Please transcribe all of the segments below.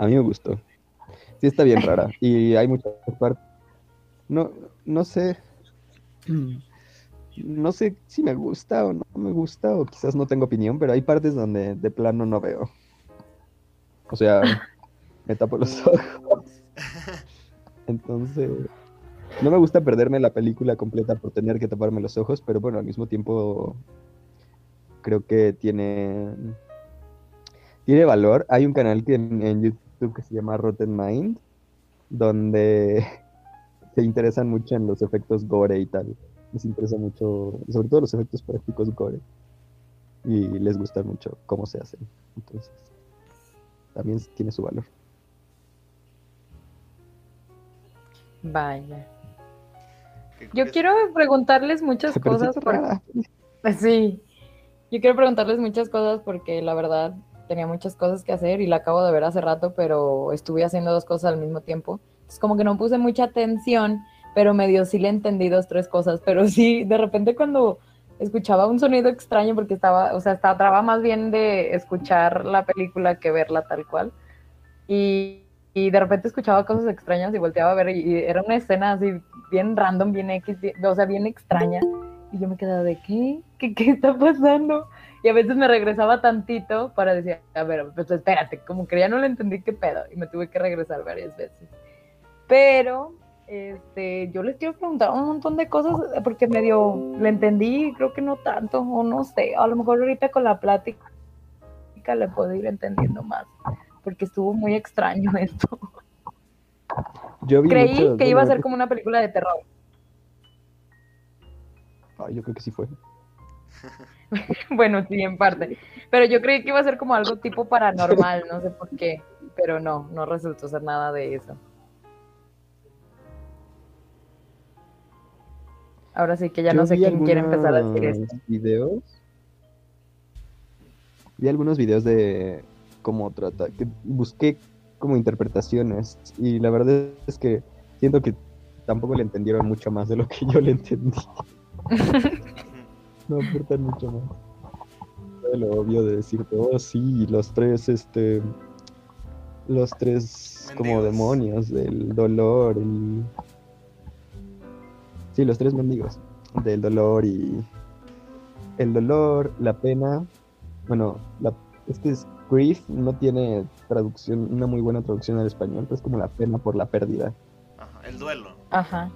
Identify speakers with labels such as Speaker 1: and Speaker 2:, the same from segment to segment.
Speaker 1: A mí me gustó. Sí está bien rara. Y hay muchas partes. No, no sé. No sé si me gusta o no me gusta, o quizás no tengo opinión, pero hay partes donde de plano no veo. O sea, me tapo los ojos. Entonces, no me gusta perderme la película completa por tener que taparme los ojos, pero bueno, al mismo tiempo creo que tiene tiene valor. Hay un canal que en, YouTube que se llama Rotten Mind, donde se interesan mucho en los efectos gore y tal. Les interesa mucho, sobre todo los efectos prácticos gore. Y les gusta mucho cómo se hacen. Entonces, también tiene su valor.
Speaker 2: Vaya. Yo quiero preguntarles muchas cosas. Sí, yo quiero preguntarles muchas cosas porque la verdad tenía muchas cosas que hacer y la acabo de ver hace rato, pero estuve haciendo dos cosas al mismo tiempo. Es como que no puse mucha atención, pero medio sí le entendí dos, tres cosas. Pero sí, de repente cuando escuchaba un sonido extraño, porque estaba, o sea, estaba más bien de escuchar la película que verla tal cual. Y y de repente escuchaba cosas extrañas y volteaba a ver y, era una escena así bien random, bien X, o sea, bien extraña. Y yo me quedaba de, ¿qué? ¿qué? ¿Qué está pasando? Y a veces me regresaba tantito para decir, a ver, pues espérate, como que ya no le entendí qué pedo. Y me tuve que regresar varias veces. Pero, este, yo les quiero preguntar un montón de cosas porque medio le entendí, creo que no tanto, o no sé, a lo mejor ahorita con la plática le puedo ir entendiendo más porque estuvo muy extraño esto.
Speaker 1: Yo
Speaker 2: Creí que iba a ser como una película de terror.
Speaker 1: Ay, yo creo que sí fue.
Speaker 2: bueno, sí, en parte. Pero yo creí que iba a ser como algo tipo paranormal, no sé por qué. Pero no, no resultó ser nada de eso. Ahora sí que ya no sé quién quiere empezar a decir esto.
Speaker 1: Videos. Vi algunos videos de cómo trata, que busqué como interpretaciones y la verdad es que siento que tampoco le entendieron mucho más de lo que yo le entendí. no aportan mucho más. Lo obvio de decir, oh sí, los tres, este, los tres como demonios del dolor, y sí, los tres mendigos del dolor y el dolor, la pena, bueno, la, es que es grief no tiene traducción, una muy buena traducción al español, es como la pena por la pérdida.
Speaker 3: Ajá, el duelo.
Speaker 2: Ajá.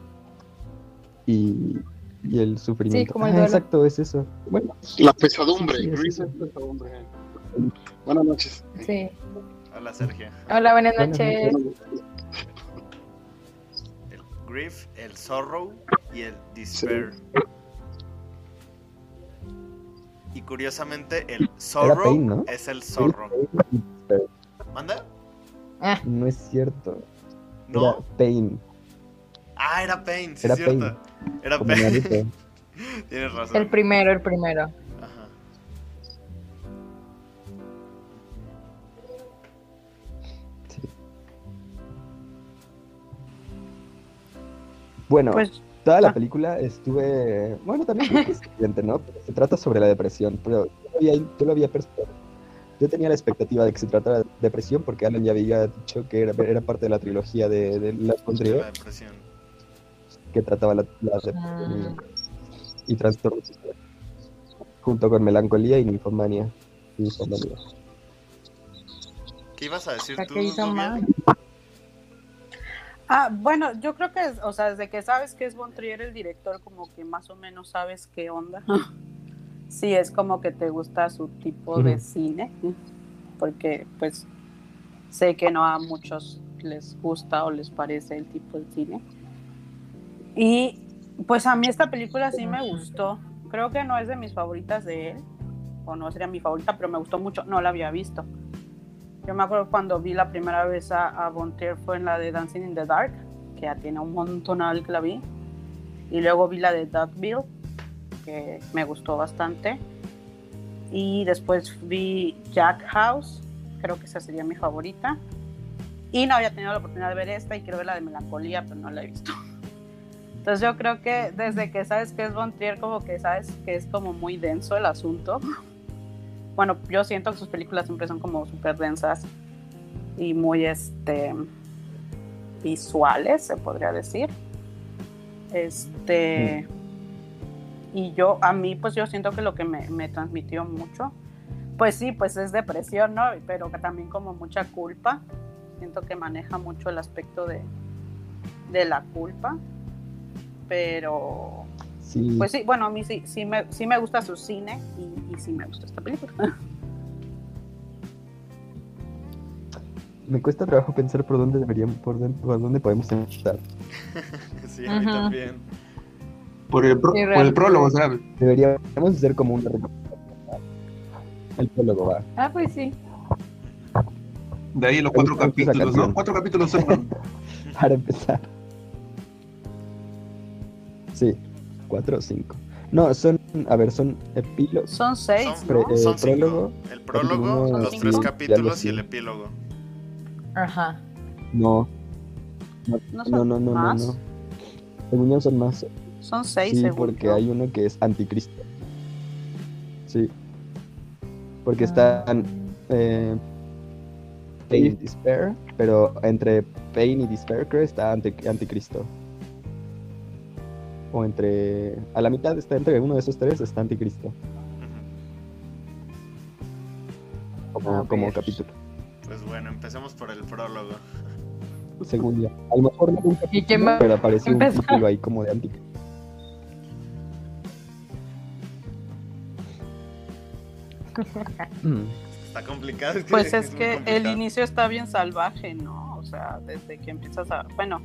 Speaker 1: Y, y el sufrimiento.
Speaker 2: Sí, como el duelo.
Speaker 1: exacto, es eso. Bueno,
Speaker 4: la pesadumbre, sí, grief es pesadumbre. Buenas noches.
Speaker 2: Sí.
Speaker 3: Hola, Sergio.
Speaker 2: Hola, buenas noches.
Speaker 3: El grief, el sorrow y el despair. Sí. Y curiosamente, el zorro
Speaker 1: Pain, ¿no?
Speaker 3: es el zorro. ¿Manda?
Speaker 2: Ah,
Speaker 1: No es cierto.
Speaker 3: ¿No?
Speaker 1: Era Pain.
Speaker 3: Ah, era Pain, sí,
Speaker 1: Era
Speaker 3: es cierto. Era.
Speaker 1: Naruto.
Speaker 3: Tienes razón.
Speaker 2: el primero, el primero.
Speaker 3: Ajá.
Speaker 1: Sí. Bueno,
Speaker 2: Pues,
Speaker 1: toda la
Speaker 2: ah.
Speaker 1: película estuve. Bueno, también es evidente, ¿no? Pero se trata sobre la depresión, pero yo lo había, yo lo había Yo tenía la expectativa de que se tratara de depresión porque Alan ya había dicho que era, era parte de la trilogía de, de Las
Speaker 3: La depresión.
Speaker 1: Que trataba la, la depresión
Speaker 2: Ah.
Speaker 1: y, y trastornos junto con melancolía y ninfomanía. Ninfomanía.
Speaker 3: ¿Qué ibas a decir
Speaker 2: ¿Para
Speaker 3: tú?
Speaker 5: Ah, bueno, yo creo que, o sea, desde que sabes que es Von Trier el director, como que más o menos sabes qué onda. Sí, es como que te gusta su tipo de cine, porque pues sé que no a muchos les gusta o les parece el tipo de cine. Y pues a mí esta película sí me gustó. Creo que no es de mis favoritas de él, o no sería mi favorita, pero me gustó mucho. No la había visto. Yo me acuerdo cuando vi la primera vez a, a Von Trier fue en la de Dancing in the Dark, que ya tiene un montonal que la vi. Y luego vi la de Duckbill, que me gustó bastante. Y después vi Jack House, creo que esa sería mi favorita. Y no había tenido la oportunidad de ver esta y quiero ver la de Melancolía, pero no la he visto. Entonces yo creo que desde que sabes que es Von Trier, como que sabes que es como muy denso el asunto. Bueno, yo siento que sus películas siempre son como súper densas. y muy este visuales, se podría decir. Este y yo a mí pues yo siento que lo que me, me transmitió mucho pues sí, pues es depresión, ¿no? Pero también como mucha culpa. Siento que maneja mucho el aspecto de, de la culpa. Pero,
Speaker 1: Sí.
Speaker 5: pues sí, bueno, a mí sí, sí, me, sí me gusta su cine y, y sí me gusta esta película.
Speaker 1: Me cuesta trabajo pensar por dónde deberíamos, por, dónde- por dónde podemos empezar.
Speaker 3: Sí, a mí también.
Speaker 4: Por el, pro-
Speaker 2: Sí,
Speaker 4: por el prólogo, ¿sabes?
Speaker 1: Deberíamos hacer como una recomendación. El prólogo va.
Speaker 2: Ah, pues sí.
Speaker 4: De ahí los cuatro capítulos, ¿no? Cuatro capítulos son.
Speaker 1: Para empezar. Sí, cuatro o cinco. No, son, a ver, son epílogos.
Speaker 5: Son seis,
Speaker 3: Son,
Speaker 1: Pre-
Speaker 5: ¿no?
Speaker 1: eh,
Speaker 3: son cinco.
Speaker 1: prólogo,
Speaker 3: El prólogo, los tres capítulos y el epílogo.
Speaker 2: Ajá.
Speaker 1: No,
Speaker 5: ¿No
Speaker 1: no,
Speaker 5: son
Speaker 1: no, no, no,
Speaker 5: más?
Speaker 1: no. Según yo son más.
Speaker 5: Son seis,
Speaker 1: Sí,
Speaker 5: según
Speaker 1: porque hay uno que es anticristo. Sí. Porque
Speaker 2: Ah.
Speaker 1: están eh, Pain y Despair, pero entre Pain y Despair creo está anti- anticristo. O entre... A la mitad está entre uno de esos tres está anticristo.
Speaker 3: Ujú.
Speaker 1: Como, capítulo.
Speaker 3: Pues bueno, empecemos por el prólogo.
Speaker 1: Según yo. A lo mejor no un
Speaker 2: ¿Y quién
Speaker 1: capítulo,
Speaker 2: va
Speaker 1: pero aparece un título ahí como de anticristo. Mm.
Speaker 3: Está complicado. que
Speaker 5: Pues es que el inicio está bien salvaje, ¿no? O sea, desde que empiezas a... Bueno,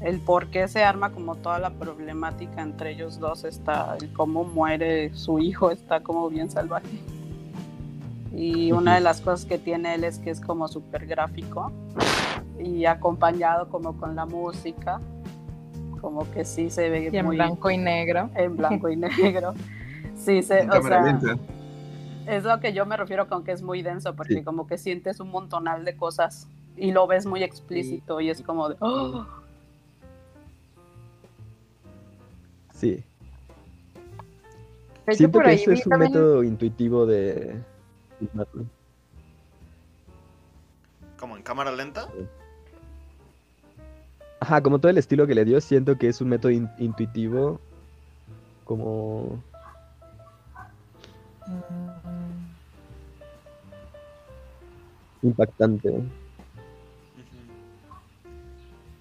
Speaker 5: el por qué se arma como toda la problemática entre ellos dos está, el cómo muere su hijo está como bien salvaje. Y una de las cosas que tiene él es que es como súper gráfico y acompañado como con la música, como que sí se ve
Speaker 2: Y en
Speaker 5: muy
Speaker 2: blanco y negro.
Speaker 5: en blanco y negro. Sí, se, o sea, es lo que yo me refiero con que es muy denso, porque
Speaker 1: Sí.
Speaker 5: como que sientes un montonal de cosas y lo ves muy explícito y es como de... ¡oh!
Speaker 1: Sí.
Speaker 2: Hecho,
Speaker 1: Siento
Speaker 2: por
Speaker 1: que ese es un
Speaker 2: también-
Speaker 1: método intuitivo de...
Speaker 3: ¿Como en cámara lenta?
Speaker 1: Ajá, como todo el estilo que le dio, siento que es un método in- intuitivo, como... Impactante.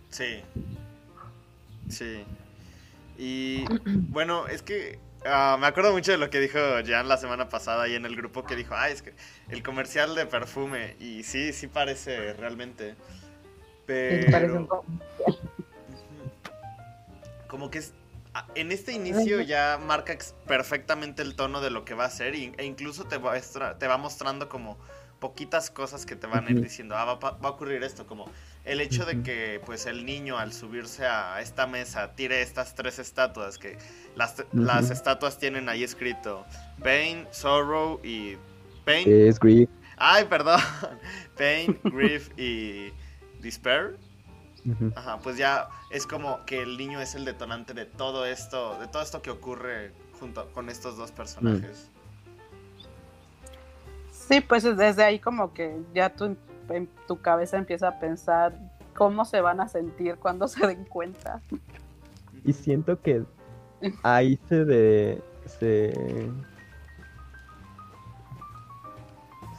Speaker 3: Sí. Sí. Y bueno, es que ah, me acuerdo mucho de lo que dijo Jan la semana pasada ahí en el grupo que dijo, ah, es que el comercial de perfume. Y sí, sí parece realmente. Pero...
Speaker 2: parece un.
Speaker 3: Como que es, a- en este inicio ya marca perfectamente el tono de lo que va a ser y- e incluso te, muestra- te va mostrando como poquitas cosas que te van a ir diciendo, ah, va, va a ocurrir esto, como el hecho de que pues el niño al subirse a esta mesa tire estas tres estatuas, que las, las estatuas tienen ahí escrito Pain, Sorrow y Pain,
Speaker 1: Es Grief.
Speaker 3: ay, perdón, Pain, Grief y Despair. Ajá, pues ya es como que el niño es el detonante de todo esto, de todo esto que ocurre junto con estos dos personajes.
Speaker 5: Sí, pues es desde ahí como que ya tu, en tu cabeza empieza a pensar cómo se van a sentir cuando se den cuenta.
Speaker 1: Y siento que ahí se de... se...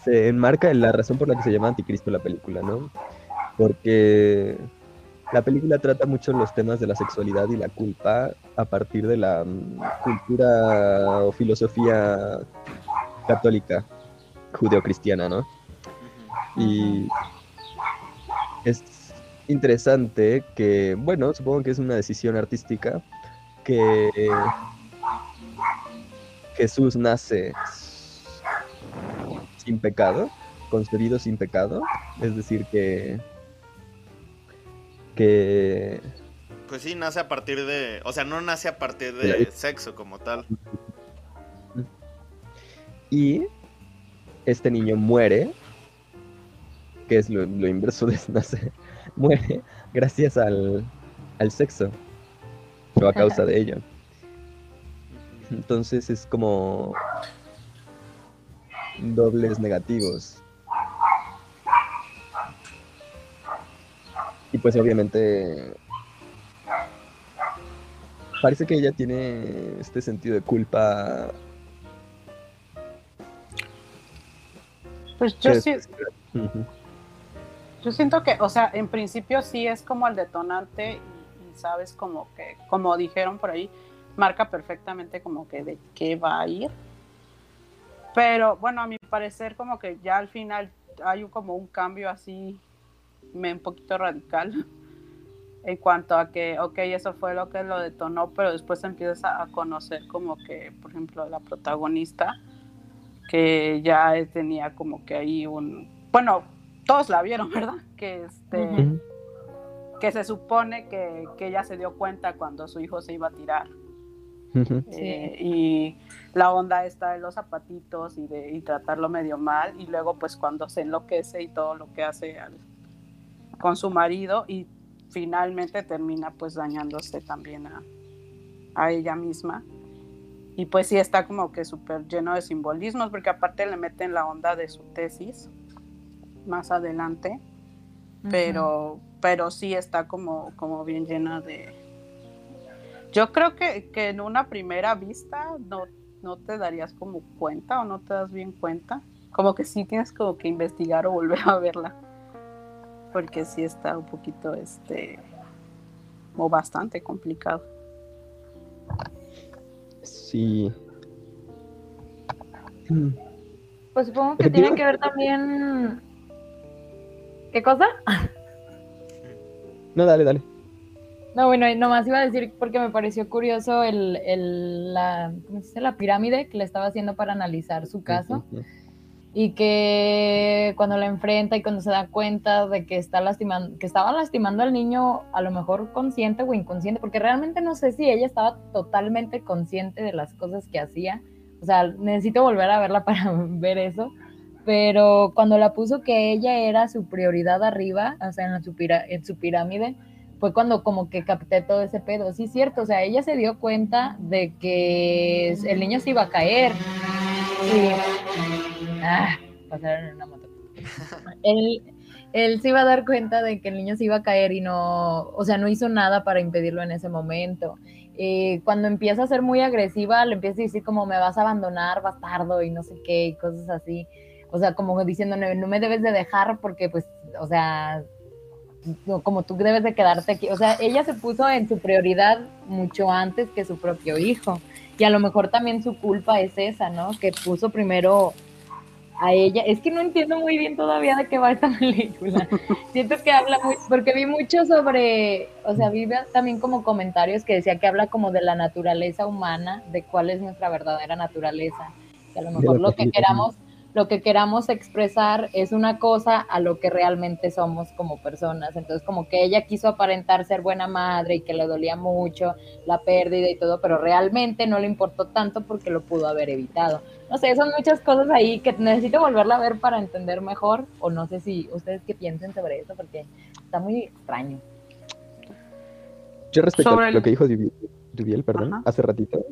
Speaker 1: se enmarca en la razón por la que se llama Anticristo la película, ¿no? Porque la película trata mucho los temas de la sexualidad y la culpa a partir de la mm, cultura o filosofía católica, judeocristiana, ¿no? Y es interesante que, bueno, supongo que es una decisión artística, que Jesús nace sin pecado, concebido sin pecado, es decir, que que
Speaker 3: Pues sí, nace a partir de, o sea, no nace a partir
Speaker 1: De
Speaker 3: sexo como tal.
Speaker 1: y este niño muere, que es lo, lo inverso de nacer, muere gracias al, al sexo, o a causa de ello. Entonces es como dobles negativos. pues obviamente parece que ella tiene este sentido de culpa.
Speaker 5: Pues yo sí. Yo siento que, o sea, en principio sí es como el detonante y, sabes como que, como dijeron por ahí, marca perfectamente como que de qué va a ir. Pero bueno, a mi parecer como que ya al final hay como un cambio así un poquito radical en cuanto a que, ok, eso fue lo que lo detonó, pero después empiezas a conocer como que, por ejemplo, la protagonista, que ya tenía como que ahí un, bueno, todos la vieron, ¿verdad? Que este, que se supone que, que, ella se dio cuenta cuando su hijo se iba a tirar. Eh, y la onda está de los zapatitos y de y tratarlo medio mal y luego pues cuando se enloquece y todo lo que hace con su marido y finalmente termina pues dañándose también a, a ella misma. Y pues sí está como que súper lleno de simbolismos, porque aparte le meten la onda de su tesis más adelante, pero, pero sí está como, como bien llena de... Yo creo que, que en una primera vista no, no te darías como cuenta o no te das bien cuenta. Como que sí tienes como que investigar o volver a verla porque sí está un poquito, este, o bastante complicado.
Speaker 1: Sí.
Speaker 2: Pues supongo que tiene que ver también... ¿Qué cosa?
Speaker 1: No, dale, dale.
Speaker 2: No, bueno, nomás iba a decir porque me pareció curioso el, el la, ¿cómo se dice? la pirámide que le estaba haciendo para analizar su caso y que cuando la enfrenta y cuando se da cuenta de que está lastimando, que estaba lastimando al niño, a lo mejor consciente o inconsciente, porque realmente no sé si ella estaba totalmente consciente de las cosas que hacía. O sea, necesito volver a verla para ver eso. Pero cuando la puso que ella era su prioridad arriba, o sea, en su, en su pirámide, fue cuando como que capté todo ese pedo. Sí, cierto, o sea, ella se dio cuenta de que el niño se iba a caer. Y Ah, pasaron en una moto. él, se iba a dar cuenta de que el niño se iba a caer y no, o sea, no hizo nada para impedirlo en ese momento. Eh, cuando empieza a ser muy agresiva, le empieza a decir como me vas a abandonar, bastardo, y no sé qué, y cosas así. O sea, como diciendo, no me debes de dejar porque, pues, o sea, como tú debes de quedarte aquí. O sea, ella se puso en su prioridad mucho antes que su propio hijo. Y a lo mejor también su culpa es esa, ¿no? Que puso primero a ella. Es que no entiendo muy bien todavía de qué va esta película. Siento que habla muy, porque vi mucho sobre, o sea, vi también como comentarios que decía que habla como de la naturaleza humana, de cuál es nuestra verdadera naturaleza. Que a lo mejor lo que queramos lo que queramos expresar es una cosa a lo que realmente somos como personas. Entonces, como que ella quiso aparentar ser buena madre y que le dolía mucho la pérdida y todo, pero realmente no le importó tanto porque lo pudo haber evitado. No sé, son muchas cosas ahí que necesito volverla a ver para entender mejor, o no sé si ustedes qué piensen sobre eso, porque está muy extraño.
Speaker 1: Yo respecto a lo que dijo Dubiel, perdón, hace ratito,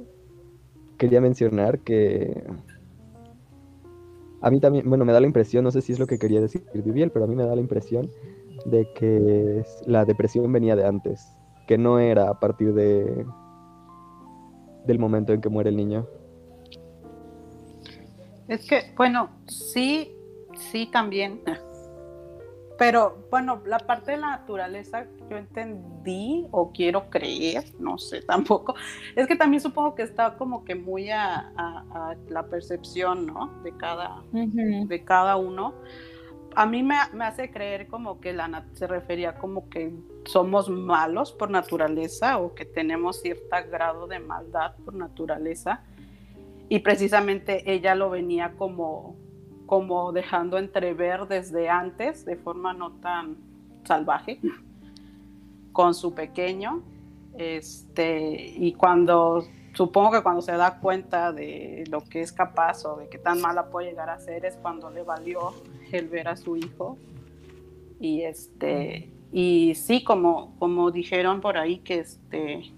Speaker 1: quería mencionar que a mí también, bueno, me da la impresión, no sé si es lo que quería decir Viviel, pero a mí me da la impresión de que la depresión venía de antes, que no era a partir de del momento en que muere el niño.
Speaker 5: Es que, bueno, sí, sí también. Pero bueno, la parte de la naturaleza yo entendí o quiero creer, no sé tampoco, es que también supongo que está como que muy a, la percepción, ¿no? De cada, de cada uno. A mí me, me, hace creer como que la, se refería como que somos malos por naturaleza o que tenemos cierto grado de maldad por naturaleza. Y precisamente ella lo venía como como dejando entrever desde antes, de forma no tan salvaje, con su pequeño. Este, y cuando, supongo que cuando se da cuenta de lo que es capaz o de qué tan mala puede llegar a ser, es cuando le valió el ver a su hijo. Y este, y sí, como, como dijeron por ahí, que este,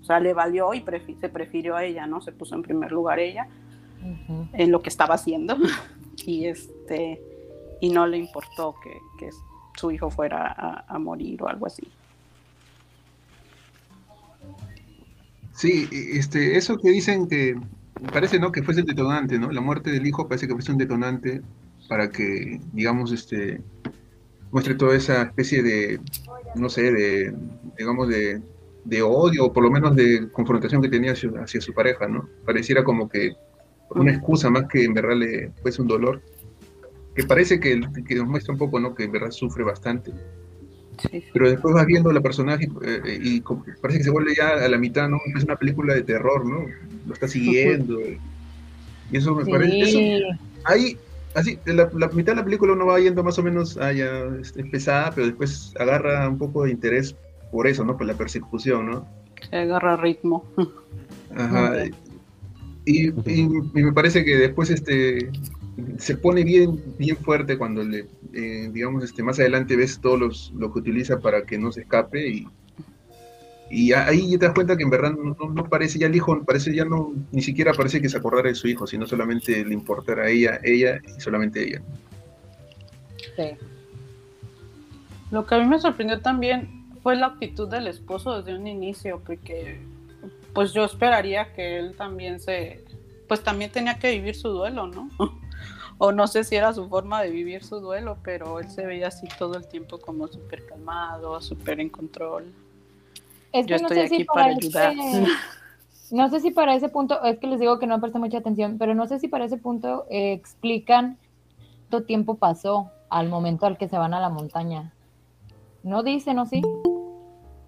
Speaker 5: o sea, le valió y se prefirió a ella, ¿no? Se puso en primer lugar ella en lo que estaba haciendo. Y este y no le importó que, su hijo fuera a, morir o algo así.
Speaker 6: Sí, este, eso que dicen que parece no que fuese el detonante, ¿no? La muerte del hijo parece que fuese un detonante para que, digamos, este muestre toda esa especie de, no sé, de, digamos, de, de odio, o por lo menos de confrontación que tenía hacia, hacia su pareja, ¿no? Pareciera como que una excusa más que en verdad le fuese un dolor, que parece que, que nos muestra un poco, ¿no? Que en verdad sufre bastante.
Speaker 5: Sí.
Speaker 6: Pero después vas viendo la personaje eh, eh, y parece que se vuelve ya a la mitad, ¿no? Es una película de terror, ¿no? Lo está siguiendo. Y eso me parece... Eso,
Speaker 2: Sí.
Speaker 6: ahí, así, la, la mitad de la película uno va yendo más o menos ah, ya, este, pesada, pero después agarra un poco de interés por eso, ¿no? Por la persecución, ¿no?
Speaker 5: Se agarra ritmo.
Speaker 6: Ajá. Y, y- y me parece que después este se pone bien, bien fuerte cuando le, eh, digamos, este, más adelante ves todos los, lo que utiliza para que no se escape y, y ahí te das cuenta que en verdad no, no- no parece ya el hijo, parece ya no, ni siquiera parece que se acordara de su hijo, sino solamente le importara a ella, ella y solamente ella.
Speaker 2: Sí.
Speaker 5: Lo que a mí me sorprendió también fue la actitud del esposo desde un inicio, porque pues yo esperaría que él también se, pues también tenía que vivir su duelo, ¿no? O no sé si era su forma de vivir su duelo, pero él se veía así todo el tiempo como súper calmado, súper en control.
Speaker 2: Es
Speaker 5: Yo
Speaker 2: que no
Speaker 5: estoy
Speaker 2: sé si
Speaker 5: aquí para
Speaker 2: ese-
Speaker 5: ayudar.
Speaker 2: No sé si para ese punto, es que les digo que no presté mucha atención, pero no sé si para ese punto eh, explican cuánto tiempo pasó al momento al que se van a la montaña. ¿No dicen o sí?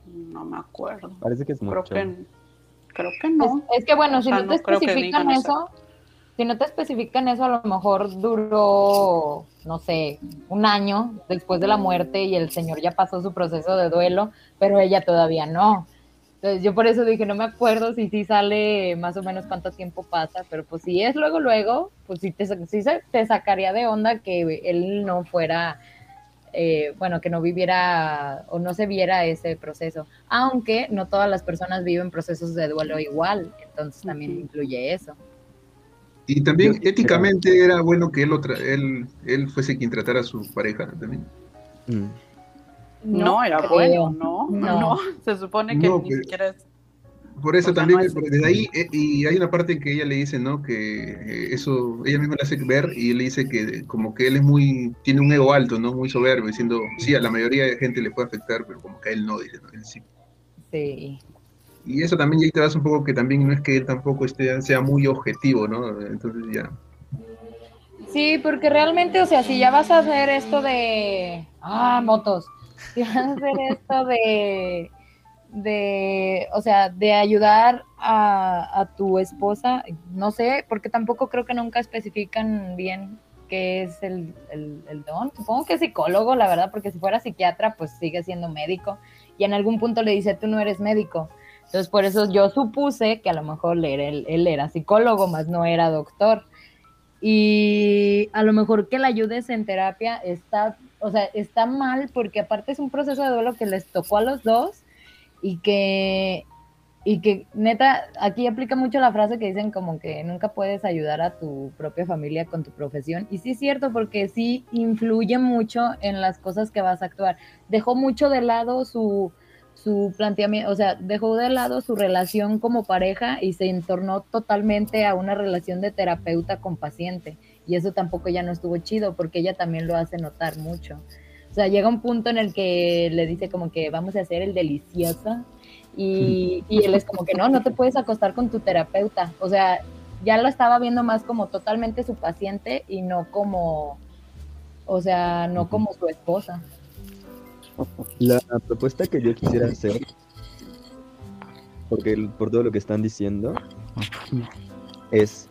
Speaker 5: No me acuerdo.
Speaker 1: Parece que es
Speaker 5: Creo
Speaker 1: mucho.
Speaker 5: que, creo que no.
Speaker 2: es que bueno,
Speaker 5: O
Speaker 2: si
Speaker 5: sea,
Speaker 2: no te
Speaker 5: no
Speaker 2: especifican eso, si no te especifican eso, a lo mejor duró, no sé, un año después de la muerte y el señor ya pasó su proceso de duelo, pero ella todavía no. Entonces yo por eso dije, no me acuerdo si sí sale más o menos cuánto tiempo pasa, pero pues si es luego, luego, pues sí te, sí se- te sacaría de onda que él no fuera, eh, bueno, que no viviera o no se viera ese proceso, aunque no todas las personas viven procesos de duelo igual, entonces también incluye eso.
Speaker 6: Y también éticamente era bueno que él, lo tra- él, él fuese quien tratara a su pareja también.
Speaker 1: Mm.
Speaker 5: No, era
Speaker 2: creo.
Speaker 5: bueno, ¿no?
Speaker 2: No.
Speaker 5: No, se supone que
Speaker 6: No,
Speaker 5: ni
Speaker 6: pero-
Speaker 5: siquiera es...
Speaker 6: Por eso también,
Speaker 5: no es-
Speaker 6: desde ahí, eh, y hay una parte que ella le dice, ¿no? Que eh, eso, ella misma le hace ver y le dice que como que él es muy, tiene un ego alto, ¿no? Muy soberbio, diciendo, sí, a la mayoría de gente le puede afectar, pero como que a él no, dice, ¿no? Él sí.
Speaker 2: Sí.
Speaker 6: Y eso también ya te das un poco que también no es que él tampoco esté, sea muy objetivo, ¿no? Entonces ya.
Speaker 2: Sí, porque realmente, o sea, si ya vas a hacer esto de. Ah, motos. Si vas a hacer esto de. De. O sea, de ayudar a, a tu esposa, no sé, porque tampoco creo que nunca especifican bien qué es el, el, don. Supongo que psicólogo, la verdad, porque si fuera psiquiatra, pues sigue siendo médico. Y en algún punto le dice, tú no eres médico. Entonces, por eso yo supuse que a lo mejor él, él era psicólogo, más no era doctor y a lo mejor que la ayudes en terapia está, o sea, está mal porque aparte es un proceso de duelo que les tocó a los dos y que, y que neta, aquí aplica mucho la frase que dicen como que nunca puedes ayudar a tu propia familia con tu profesión. Y sí es cierto porque sí influye mucho en las cosas que vas a actuar. Dejó mucho de lado su, su planteamiento, o sea, dejó de lado su relación como pareja y se entornó totalmente a una relación de terapeuta con paciente. Y eso tampoco ya no estuvo chido porque ella también lo hace notar mucho. O sea, llega un punto en el que le dice como que vamos a hacer el delicioso y, y él es como que no, no te puedes acostar con tu terapeuta. O sea, ya lo estaba viendo más como totalmente su paciente y no como, o sea, no como su esposa.
Speaker 1: La propuesta que yo quisiera hacer, porque el- por todo lo que están diciendo, es,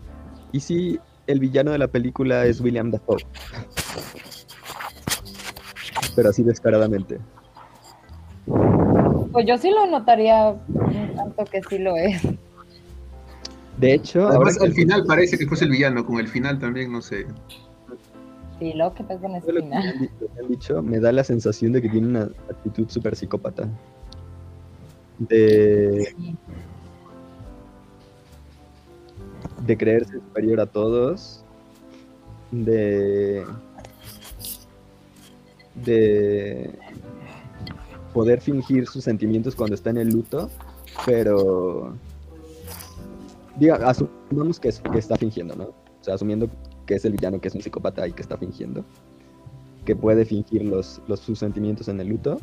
Speaker 1: ¿y si el villano de la película es William Dafoe? Pero así descaradamente.
Speaker 2: Pues yo sí lo notaría un tanto que sí lo es.
Speaker 1: De hecho, ahora
Speaker 6: Además,
Speaker 1: que-
Speaker 6: al final parece que fuese el villano, con el final también, no sé.
Speaker 2: Sí, lo que pasa en
Speaker 1: lo que me
Speaker 2: final.
Speaker 1: han di- lo que han dicho me da la sensación de que tiene una actitud súper psicópata. De,
Speaker 2: Sí.
Speaker 1: de creerse superior a todos, de, de poder fingir sus sentimientos cuando está en el luto, pero diga, asumamos que, que está fingiendo, ¿no? O sea, asumiendo que es el villano, que es un psicópata y que está fingiendo, que puede fingir los, los, sus sentimientos en el luto,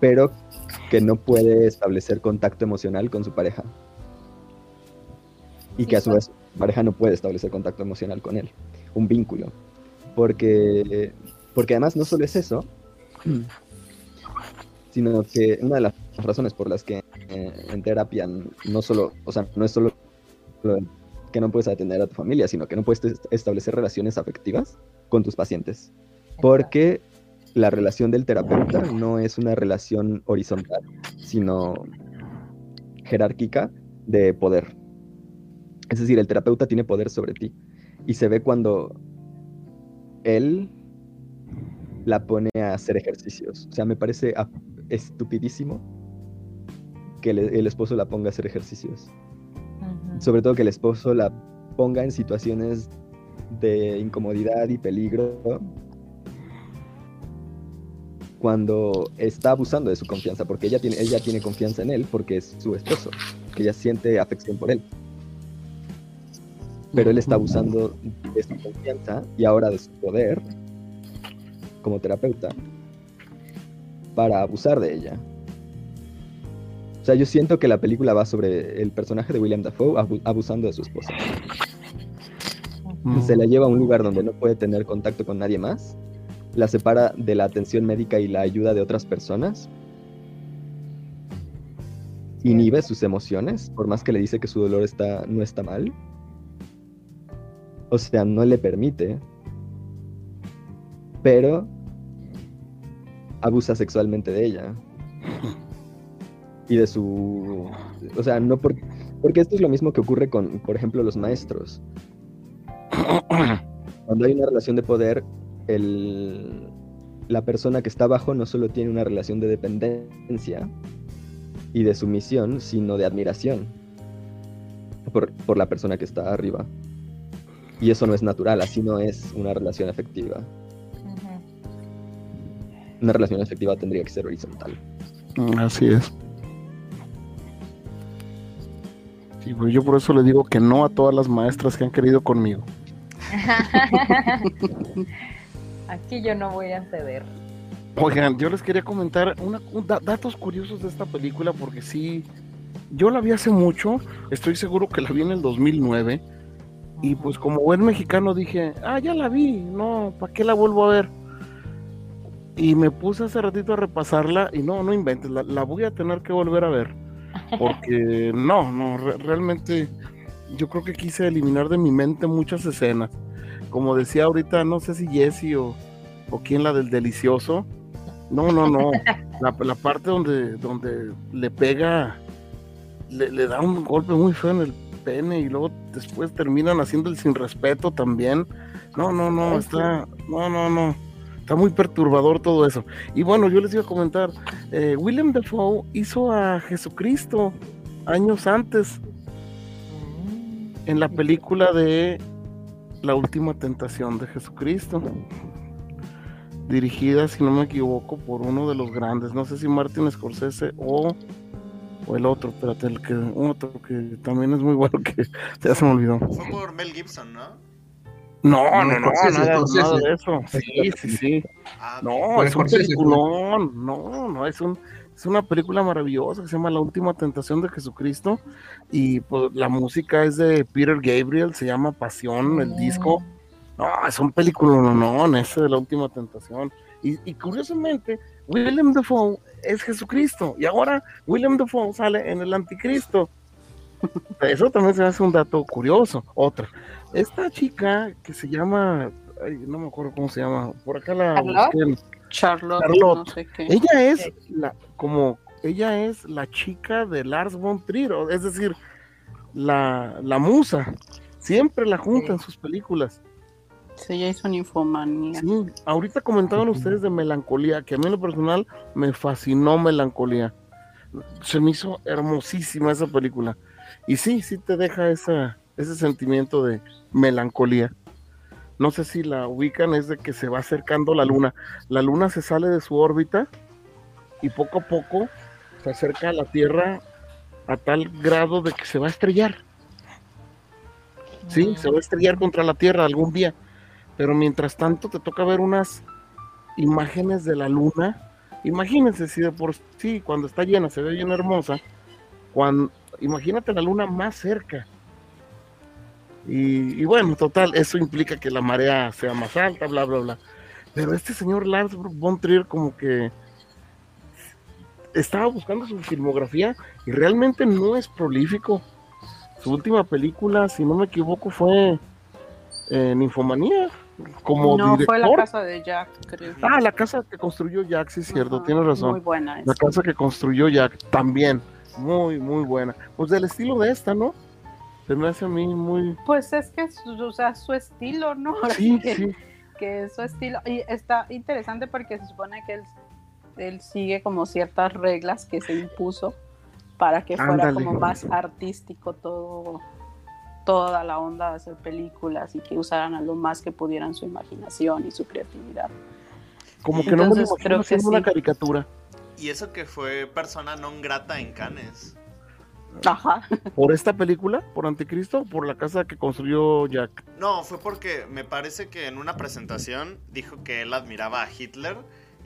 Speaker 1: pero que no puede establecer contacto emocional con su pareja. Y que a su vez su pareja no puede establecer contacto emocional con él, un vínculo. Porque, porque además no solo es eso, sino que una de las razones por las que eh, en terapia no solo, o sea, no es solo que no puedes atender a tu familia, sino que no puedes establecer relaciones afectivas con tus pacientes. Porque la relación del terapeuta no es una relación horizontal, sino jerárquica de poder. Es decir, el terapeuta tiene poder sobre ti y se ve cuando él la pone a hacer ejercicios. O sea, me parece estupidísimo que el esposo la ponga a hacer ejercicios. Sobre todo que el esposo la ponga en situaciones de incomodidad y peligro cuando está abusando de su confianza, porque ella tiene, ella tiene confianza en él porque es su esposo, que ella siente afección por él. Pero él está abusando de su confianza y ahora de su poder como terapeuta para abusar de ella. O sea, yo siento que la película va sobre el personaje de William Dafoe abusando de su esposa. Se la lleva a un lugar donde no puede tener contacto con nadie más, la separa de la atención médica y la ayuda de otras personas, inhibe sus emociones, por más que le dice que su dolor está, no está mal. O sea, no le permite. Pero abusa sexualmente de ella. Y de su... O sea, no por... Porque esto es lo mismo que ocurre con, por ejemplo, los maestros. Cuando hay una relación de poder, el, la persona que está abajo no solo tiene una relación de dependencia y de sumisión, sino de admiración por, por la persona que está arriba. Y eso no es natural, así no es una relación afectiva una relación efectiva tendría que ser horizontal.
Speaker 7: Mm, así es. Sí, pues yo por eso le digo que no a todas las maestras que han querido conmigo.
Speaker 2: Aquí yo no voy a ceder.
Speaker 7: Oigan, yo les quería comentar una, datos curiosos de esta película porque sí, yo la vi hace mucho, estoy seguro que la vi en el 2009 y pues como buen mexicano dije, ah, ya la vi, no, ¿para qué la vuelvo a ver? Y me puse hace ratito a repasarla y no, no inventes, la, voy a tener que volver a ver. Porque no, no, realmente yo creo que quise eliminar de mi mente muchas escenas. Como decía ahorita, no sé si Jesse o, o quién la del delicioso. No, no, no. La, la parte donde, donde le pega, le, le, da un golpe muy feo en el pene y luego después terminan haciendo el sin respeto también. No, no, no, está, no, no, no está muy perturbador todo eso. Y bueno, yo les iba a comentar, eh, William Defoe hizo a Jesucristo años antes en la película de La Última Tentación de Jesucristo, dirigida, si no me equivoco, por uno de los grandes, no sé si Martin Scorsese o, el otro, espérate, el que, otro que también es muy bueno que ya se me olvidó.
Speaker 3: Fue por Mel Gibson, ¿no?
Speaker 7: No, no, no, nada, de eso. Sí, sí, sí. Ah, no, es un peliculón. No, no, es un es una película maravillosa que se llama La Última Tentación de Jesucristo y pues la música es de Peter Gabriel, se llama Pasión, el disco. No, es un película, no, no, ese de La Última Tentación. Y, y, curiosamente, William Dafoe es Jesucristo y ahora William Dafoe sale en el Anticristo. Eso también se hace un dato curioso. Otra, esta chica que se llama, no me acuerdo cómo se llama, por acá la
Speaker 5: Charlotte, Charlotte.
Speaker 7: ella es la, como, ella es la chica de Lars von Trier, es decir, la, la musa, siempre la junta en sus películas.
Speaker 5: Sí, ella hizo una infomanía.
Speaker 7: Sí, ahorita comentaban ustedes de melancolía, que a mí en lo personal me fascinó melancolía. Se me hizo hermosísima esa película. Y sí, sí te deja esa, ese sentimiento de, melancolía. no sé si la ubican, es de que se va acercando la luna. La luna se sale de su órbita y poco a poco se acerca a la Tierra a tal grado de que se va a estrellar. Sí, se va a estrellar contra la Tierra algún día. Pero mientras tanto te toca ver unas imágenes de la luna. Imagínense si de por sí cuando está llena se ve bien hermosa. Imagínate la luna más cerca. Y, bueno, total, eso implica que la marea sea más alta, bla, bla, bla. Pero este señor Lars von Trier como que estaba buscando su filmografía y realmente no es prolífico. Su última película, si no me equivoco, fue en Infomanía. Como
Speaker 5: no, fue la casa de Jack, creo.
Speaker 7: Ah, la casa que construyó Jack, sí es cierto, tienes razón.
Speaker 5: Muy buena.
Speaker 7: La casa que construyó Jack, también. Muy, muy buena. Pues del estilo de esta, ¿no? Se me hace a mí muy.
Speaker 5: Pues es que, o sea, su estilo, ¿no?
Speaker 7: Sí,
Speaker 5: que,
Speaker 7: sí.
Speaker 5: Que es su estilo. Y está interesante porque se supone que él, él sigue como ciertas reglas que se impuso para que fuera como más artístico todo toda la onda de hacer películas y que usaran a lo más que pudieran su imaginación y su creatividad.
Speaker 7: Como que no me creo que es una caricatura.
Speaker 3: Y eso que fue persona non grata en Cannes.
Speaker 5: Ajá.
Speaker 7: ¿Por esta película? ¿Por Anticristo? ¿O por la casa que construyó Jack?
Speaker 3: No, fue porque me parece que en una presentación dijo que él admiraba a Hitler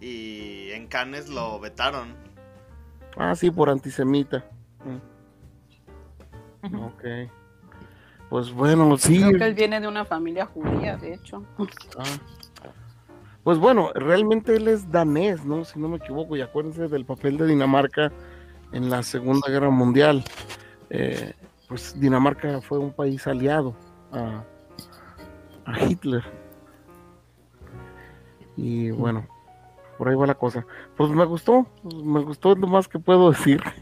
Speaker 3: y en Cannes lo vetaron.
Speaker 7: Ah, sí, por antisemita. Ok. Pues bueno, sí.
Speaker 5: Creo que él viene de una familia judía, de hecho. Ah.
Speaker 7: Pues bueno, realmente él es danés, ¿no? Si no me equivoco, y acuérdense del papel de Dinamarca en la Segunda Guerra Mundial. Eh, pues Dinamarca fue un país aliado a, a Hitler. Y bueno, por ahí va la cosa. Pues me gustó, me gustó lo más que puedo decir.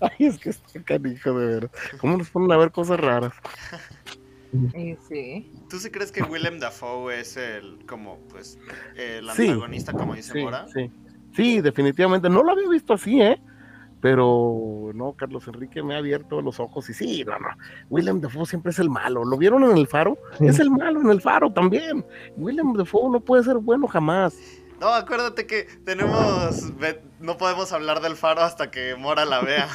Speaker 7: Ay, es que está canijo de ver. ¿Cómo nos ponen a ver cosas raras?
Speaker 2: Sí,
Speaker 3: ¿Tú sí crees que Willem Dafoe es el, como, pues, el antagonista, como dice Mora?
Speaker 7: Sí, sí, definitivamente. No lo había visto así, ¿eh? Pero no, Carlos Enrique me ha abierto los ojos y sí, no, no. Willem Dafoe siempre es el malo. ¿Lo vieron en el faro? Es el malo en el faro también. Willem Dafoe no puede ser bueno jamás.
Speaker 3: No, acuérdate que tenemos. No podemos hablar del faro hasta que Mora la vea.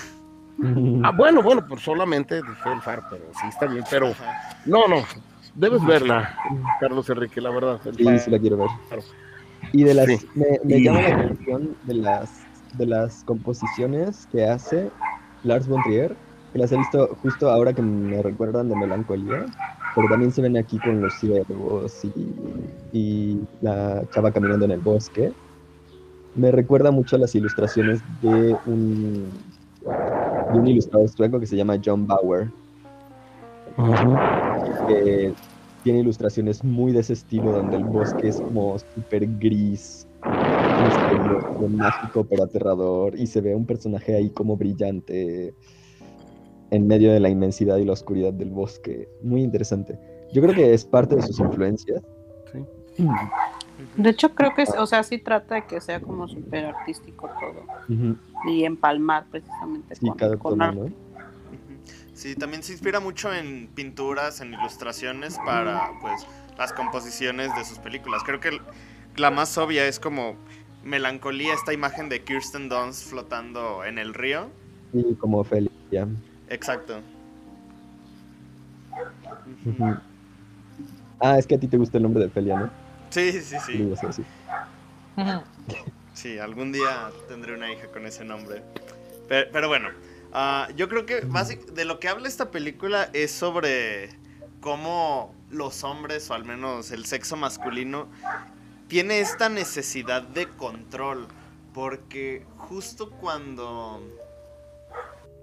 Speaker 7: ah, bueno, bueno, pues solamente dije el faro, pero sí está bien. Pero no, no. Debes verla, Carlos Enrique, la verdad.
Speaker 1: Sí, sí la quiero ver. Y de las. Me, llama la atención de las, de las composiciones que hace Lars von Trier, que las he visto justo ahora que me recuerdan de Melancolía pero también se ven aquí con los ciervos y, y la chava caminando en el bosque. Me recuerda mucho a las ilustraciones de un, de un ilustrador sueco que se llama John Bauer. Que tiene ilustraciones muy de ese estilo, donde el bosque es como súper gris, mágico pero aterrador, y se ve un personaje ahí como brillante en medio de la inmensidad y la oscuridad del bosque. Muy interesante. Yo creo que es parte de sus influencias.
Speaker 7: Sí.
Speaker 5: De hecho, creo que, o sea, sí trata de que sea como súper artístico todo. Y empalmar precisamente
Speaker 1: sí, con, arte.
Speaker 3: Sí, también se inspira mucho en pinturas, en ilustraciones para, pues, las composiciones de sus películas. Creo que la más obvia es como Melancolía, esta imagen de Kirsten Dunst flotando en el río.
Speaker 1: Sí, como Ophelia.
Speaker 3: Exacto.
Speaker 1: Ah, es que a ti te gusta el nombre de Felia, ¿no?
Speaker 3: Sí, sí, sí.
Speaker 1: Sí,
Speaker 3: sí algún día tendré una hija con ese nombre. Pero, bueno, ah, yo creo que de lo que habla esta película es sobre cómo los hombres, o al menos el sexo masculino, tiene esta necesidad de control. Porque justo cuando...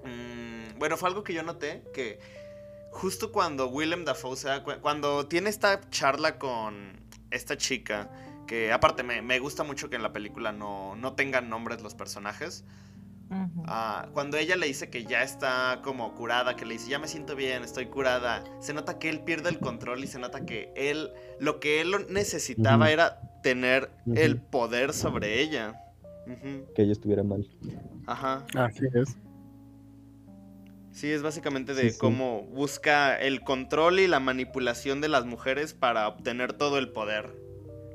Speaker 3: Mm, bueno, fue algo que yo noté, que justo cuando Willem Dafoe se da cuando tiene esta charla con esta chica, que aparte me, gusta mucho que en la película no, tengan nombres los personajes. Ah, cuando ella le dice que ya está como curada, que le dice, ya me siento bien, estoy curada, se nota que él pierde el control y se nota que él, lo que él necesitaba era tener el poder sobre ella.
Speaker 1: Que ella estuviera mal.
Speaker 3: Ajá.
Speaker 7: Así es.
Speaker 3: Sí, es básicamente de cómo busca el control y la manipulación de las mujeres para obtener todo el poder.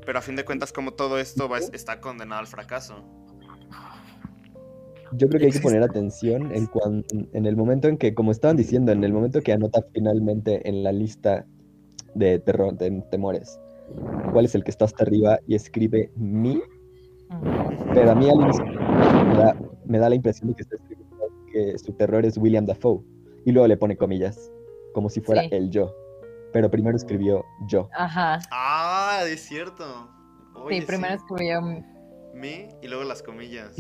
Speaker 3: Pero a fin de cuentas, como todo esto va, está condenado al fracaso.
Speaker 1: Yo creo que hay que poner atención en, en el momento en que, como estaban diciendo, en el momento que anota finalmente en la lista de terror, de temores, cuál es el que está hasta arriba y escribe mi. Pero a mí al me da, me da la impresión de que está escribiendo que su terror es William Dafoe. Y luego le pone comillas, como si fuera el yo. Pero primero escribió yo.
Speaker 2: Ajá.
Speaker 3: Ah, es cierto.
Speaker 2: sí, primero escribió
Speaker 3: mi y luego las comillas.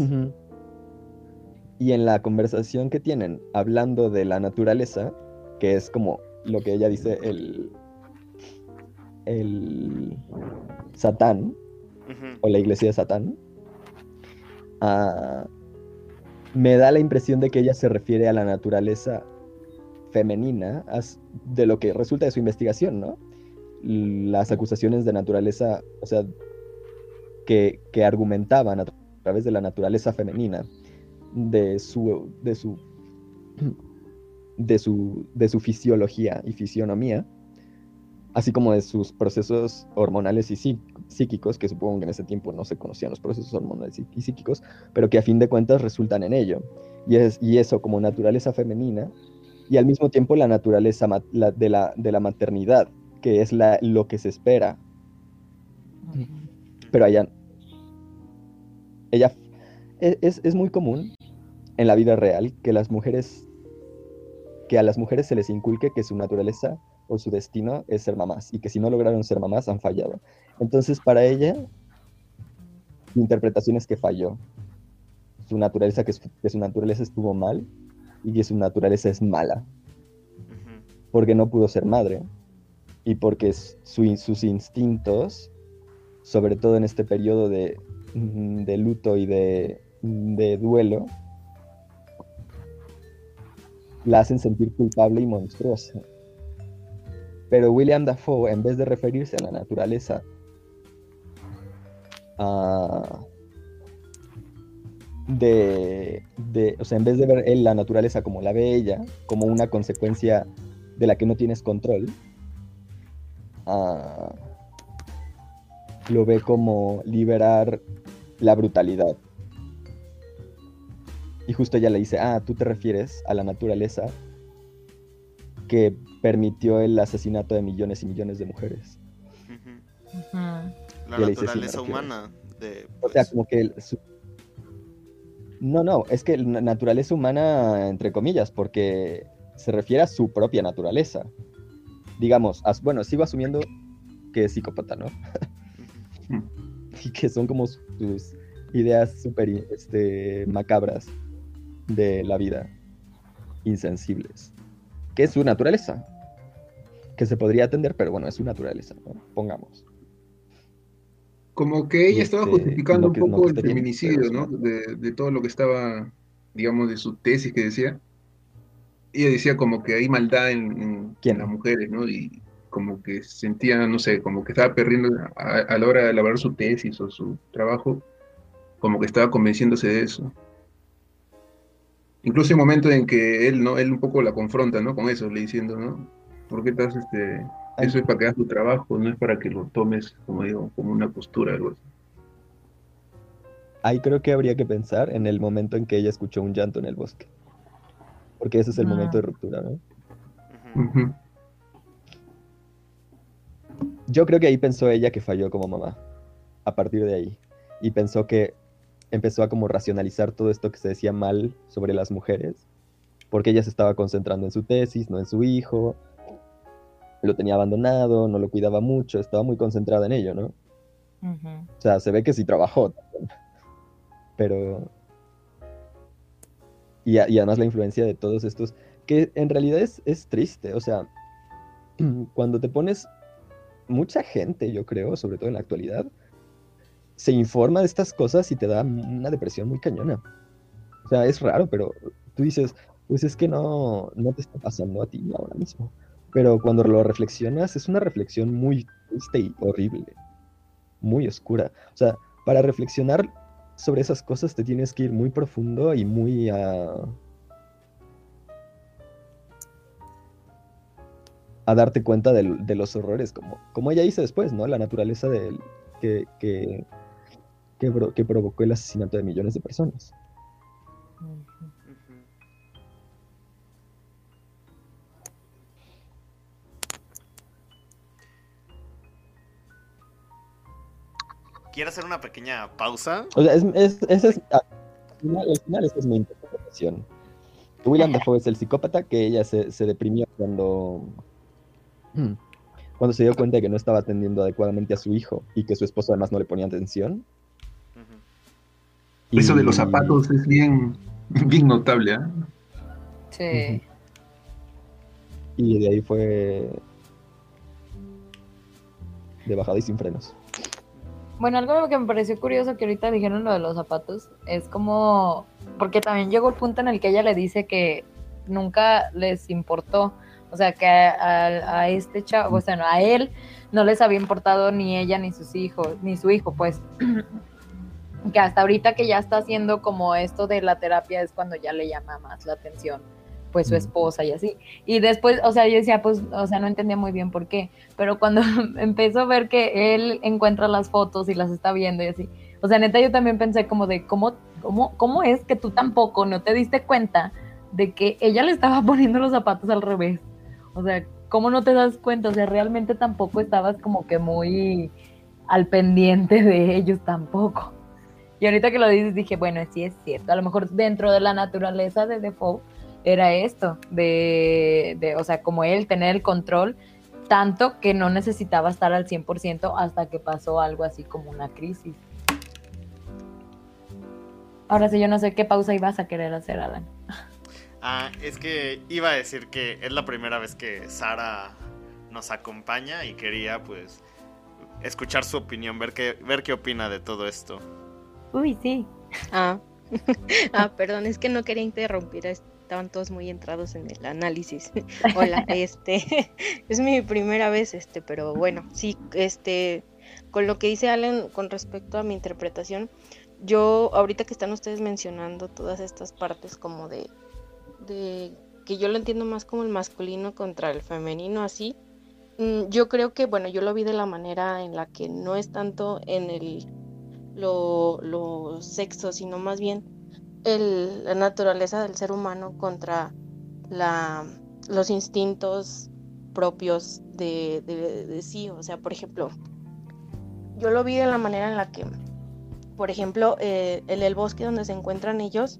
Speaker 1: Y en la conversación que tienen, hablando de la naturaleza, que es como lo que ella dice, el, el Satán, o la iglesia de Satán, uh, me da la impresión de que ella se refiere a la naturaleza femenina de lo que resulta de su investigación, ¿no? Las acusaciones de naturaleza, o sea, que, argumentaban a través de la naturaleza femenina, de su, de su, de su, de su fisiología y fisionomía, así como de sus procesos hormonales y psíquicos, que supongo que en ese tiempo no se conocían los procesos hormonales y psíquicos, pero que a fin de cuentas resultan en ello. Y, es, y eso como naturaleza femenina, y al mismo tiempo la naturaleza de, la, de la maternidad, que es la, lo que se espera. Pero allá, ella, e, es, es muy común en la vida real que las mujeres, que a las mujeres se les inculque que su naturaleza o su destino es ser mamás y que si no lograron ser mamás han fallado. Entonces para ella, su interpretación es que falló. Su naturaleza, que, su naturaleza estuvo mal y que su naturaleza es mala. Porque no pudo ser madre y porque sus instintos, sobre todo en este periodo de, de luto y de, de duelo, la hacen sentir culpable y monstruosa. Pero William Dafoe, en vez de referirse a la naturaleza, de, o sea, en vez de ver él la naturaleza como la ve ella, como una consecuencia de la que no tienes control, lo ve como liberar la brutalidad. Y justo ella le dice, ah, tú te refieres a la naturaleza que permitió el asesinato de millones y millones de mujeres.
Speaker 3: La naturaleza humana. De,
Speaker 1: O sea, pues, como que... No, no, es que la naturaleza humana, entre comillas, porque se refiere a su propia naturaleza. Digamos, bueno, sigo asumiendo que es psicópata, ¿no? y que son como sus ideas súper este, macabras de la vida, insensibles que es su naturaleza, que se podría atender, pero bueno, es su naturaleza, pongamos.
Speaker 6: Como que ella estaba este, justificando un poco el feminicidio, ¿no? De, todo lo que estaba, digamos, de su tesis que decía. Ella decía como que hay maldad en, las mujeres, ¿no? Y como que sentía, no sé, como que estaba perdiendo a, a la hora de elaborar su tesis o su trabajo, como que estaba convenciéndose de eso. Incluso hay momentos en que él, ¿no? Él un poco la confronta, ¿no? Con eso, le diciendo, ¿no? ¿Por qué estás, este... Eso es para que hagas tu trabajo, no es para que lo tomes, como digo, como una postura, algo así.
Speaker 1: Ahí creo que habría que pensar en el momento en que ella escuchó un llanto en el bosque. Porque ese es el momento de ah. ruptura, ¿no? Yo creo que ahí pensó ella que falló como mamá. A partir de ahí. Y pensó que empezó a como racionalizar todo esto que se decía mal sobre las mujeres, porque ella se estaba concentrando en su tesis, no en su hijo, lo tenía abandonado, no lo cuidaba mucho, estaba muy concentrada en ello, ¿no? O sea, se ve que sí trabajó, pero... Y, además la influencia de todos estos, que en realidad es, es triste, o sea, cuando te pones mucha gente, yo creo, sobre todo en la actualidad, se informa de estas cosas y te da una depresión muy cañona. O sea, es raro, pero tú dices, pues es que no, no te está pasando a ti ahora mismo. Pero cuando lo reflexionas, es una reflexión muy triste y horrible, muy oscura. O sea, para reflexionar sobre esas cosas te tienes que ir muy profundo y muy a... a darte cuenta de, los horrores, como, como ella hizo después, ¿no? La naturaleza del, que, que, que, provocó el asesinato de millones de personas.
Speaker 3: ¿Quiere hacer una pequeña pausa?
Speaker 1: O sea, es, es, es, al final esa es mi interpretación. William Dafoe es el psicópata que ella se, se deprimió cuando cuando se dio cuenta de que no estaba atendiendo adecuadamente a su hijo y que su esposo además no le ponía atención.
Speaker 6: Eso de los zapatos es bien, bien notable, ¿eh?
Speaker 2: Sí.
Speaker 1: Y de ahí fue de bajada y sin frenos.
Speaker 2: Bueno, algo que me pareció curioso que ahorita dijeron lo de los zapatos es como, porque también llegó el punto en el que ella le dice que nunca les importó o sea, que a, este chavo, o sea, a él no les había importado ni ella ni sus hijos, ni su hijo, pues. Que hasta ahorita que ya está haciendo como esto de la terapia es cuando ya le llama más la atención pues su esposa y así. Y después, o sea, yo decía, pues, o sea, no entendía muy bien por qué, pero cuando empezó a ver que él encuentra las fotos y las está viendo y así, o sea, neta yo también pensé como de cómo, cómo, cómo es que tú tampoco no te diste cuenta de que ella le estaba poniendo los zapatos al revés. O sea, ¿cómo no te das cuenta? O sea, realmente tampoco estabas como que muy al pendiente de ellos tampoco. Y ahorita que lo dices dije, bueno, sí es cierto. A lo mejor dentro de la naturaleza de Defoe era esto, de, de o sea, como él tener el control, tanto que no necesitaba estar al 100% hasta que pasó algo así como una crisis. Ahora sí, yo no sé qué pausa ibas a querer hacer, Alan.
Speaker 3: Ah, es que iba a decir que es la primera vez que Sara nos acompaña y quería pues escuchar su opinión, ver qué, ver qué opina de todo esto.
Speaker 2: Uy, sí.
Speaker 8: Ah. ah, perdón, es que no quería interrumpir, estaban todos muy entrados en el análisis. Hola, este es mi primera vez, este, pero bueno, sí, este, con lo que dice Allen con respecto a mi interpretación, yo ahorita que están ustedes mencionando todas estas partes como de de que yo lo entiendo más como el masculino contra el femenino así. Mm, yo creo que, bueno, yo lo vi de la manera en la que no es tanto en el lo, lo sexo, sino más bien el, la naturaleza del ser humano contra la, los instintos propios de, de, sí. O sea, por ejemplo, yo lo vi de la manera en la que, por ejemplo, eh, en el bosque donde se encuentran ellos,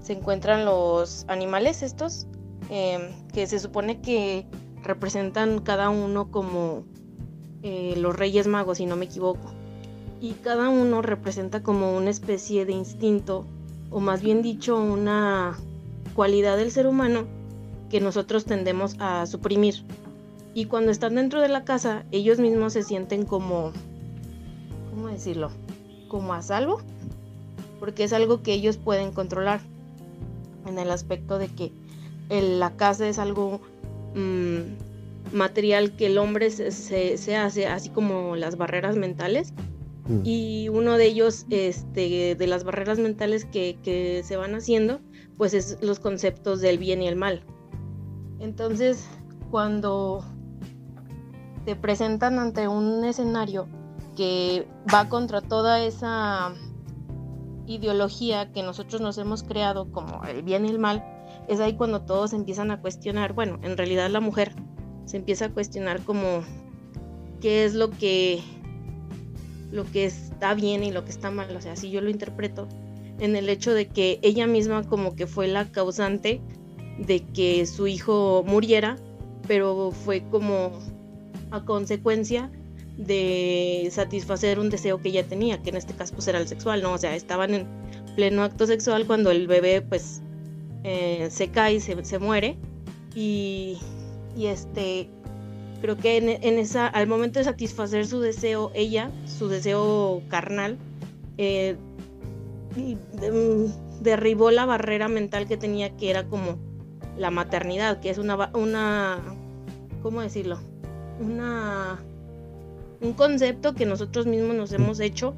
Speaker 8: se encuentran los animales estos, em, que se supone que representan cada uno como eh, los reyes magos, si no me equivoco. Y cada uno representa como una especie de instinto, o más bien dicho, una cualidad del ser humano que nosotros tendemos a suprimir. Y cuando están dentro de la casa, ellos mismos se sienten como, ¿cómo decirlo? Como a salvo, porque es algo que ellos pueden controlar en el aspecto de que la casa es algo mm, material que el hombre se, hace, así como las barreras mentales. Mm. Y uno de ellos, este, de las barreras mentales que, que se van haciendo, pues es los conceptos del bien y el mal. Entonces, cuando te presentan ante un escenario que va contra toda esa ideología que nosotros nos hemos creado como el bien y el mal, es ahí cuando todos empiezan a cuestionar, bueno, en realidad la mujer se empieza a cuestionar como qué es lo que lo que está bien y lo que está mal, o sea, así yo lo interpreto en el hecho de que ella misma como que fue la causante de que su hijo muriera, pero fue como a consecuencia de satisfacer un deseo que ella tenía, que en este caso pues era el sexual, ¿no? O sea, estaban en pleno acto sexual cuando el bebé pues eh, se cae, se, se muere y, y, este, creo que en, esa, al momento de satisfacer su deseo, ella, su deseo carnal, eh, mm, derribó la barrera mental que tenía que era como la maternidad, que es una, una ¿cómo decirlo? Una un concepto que nosotros mismos nos hemos hecho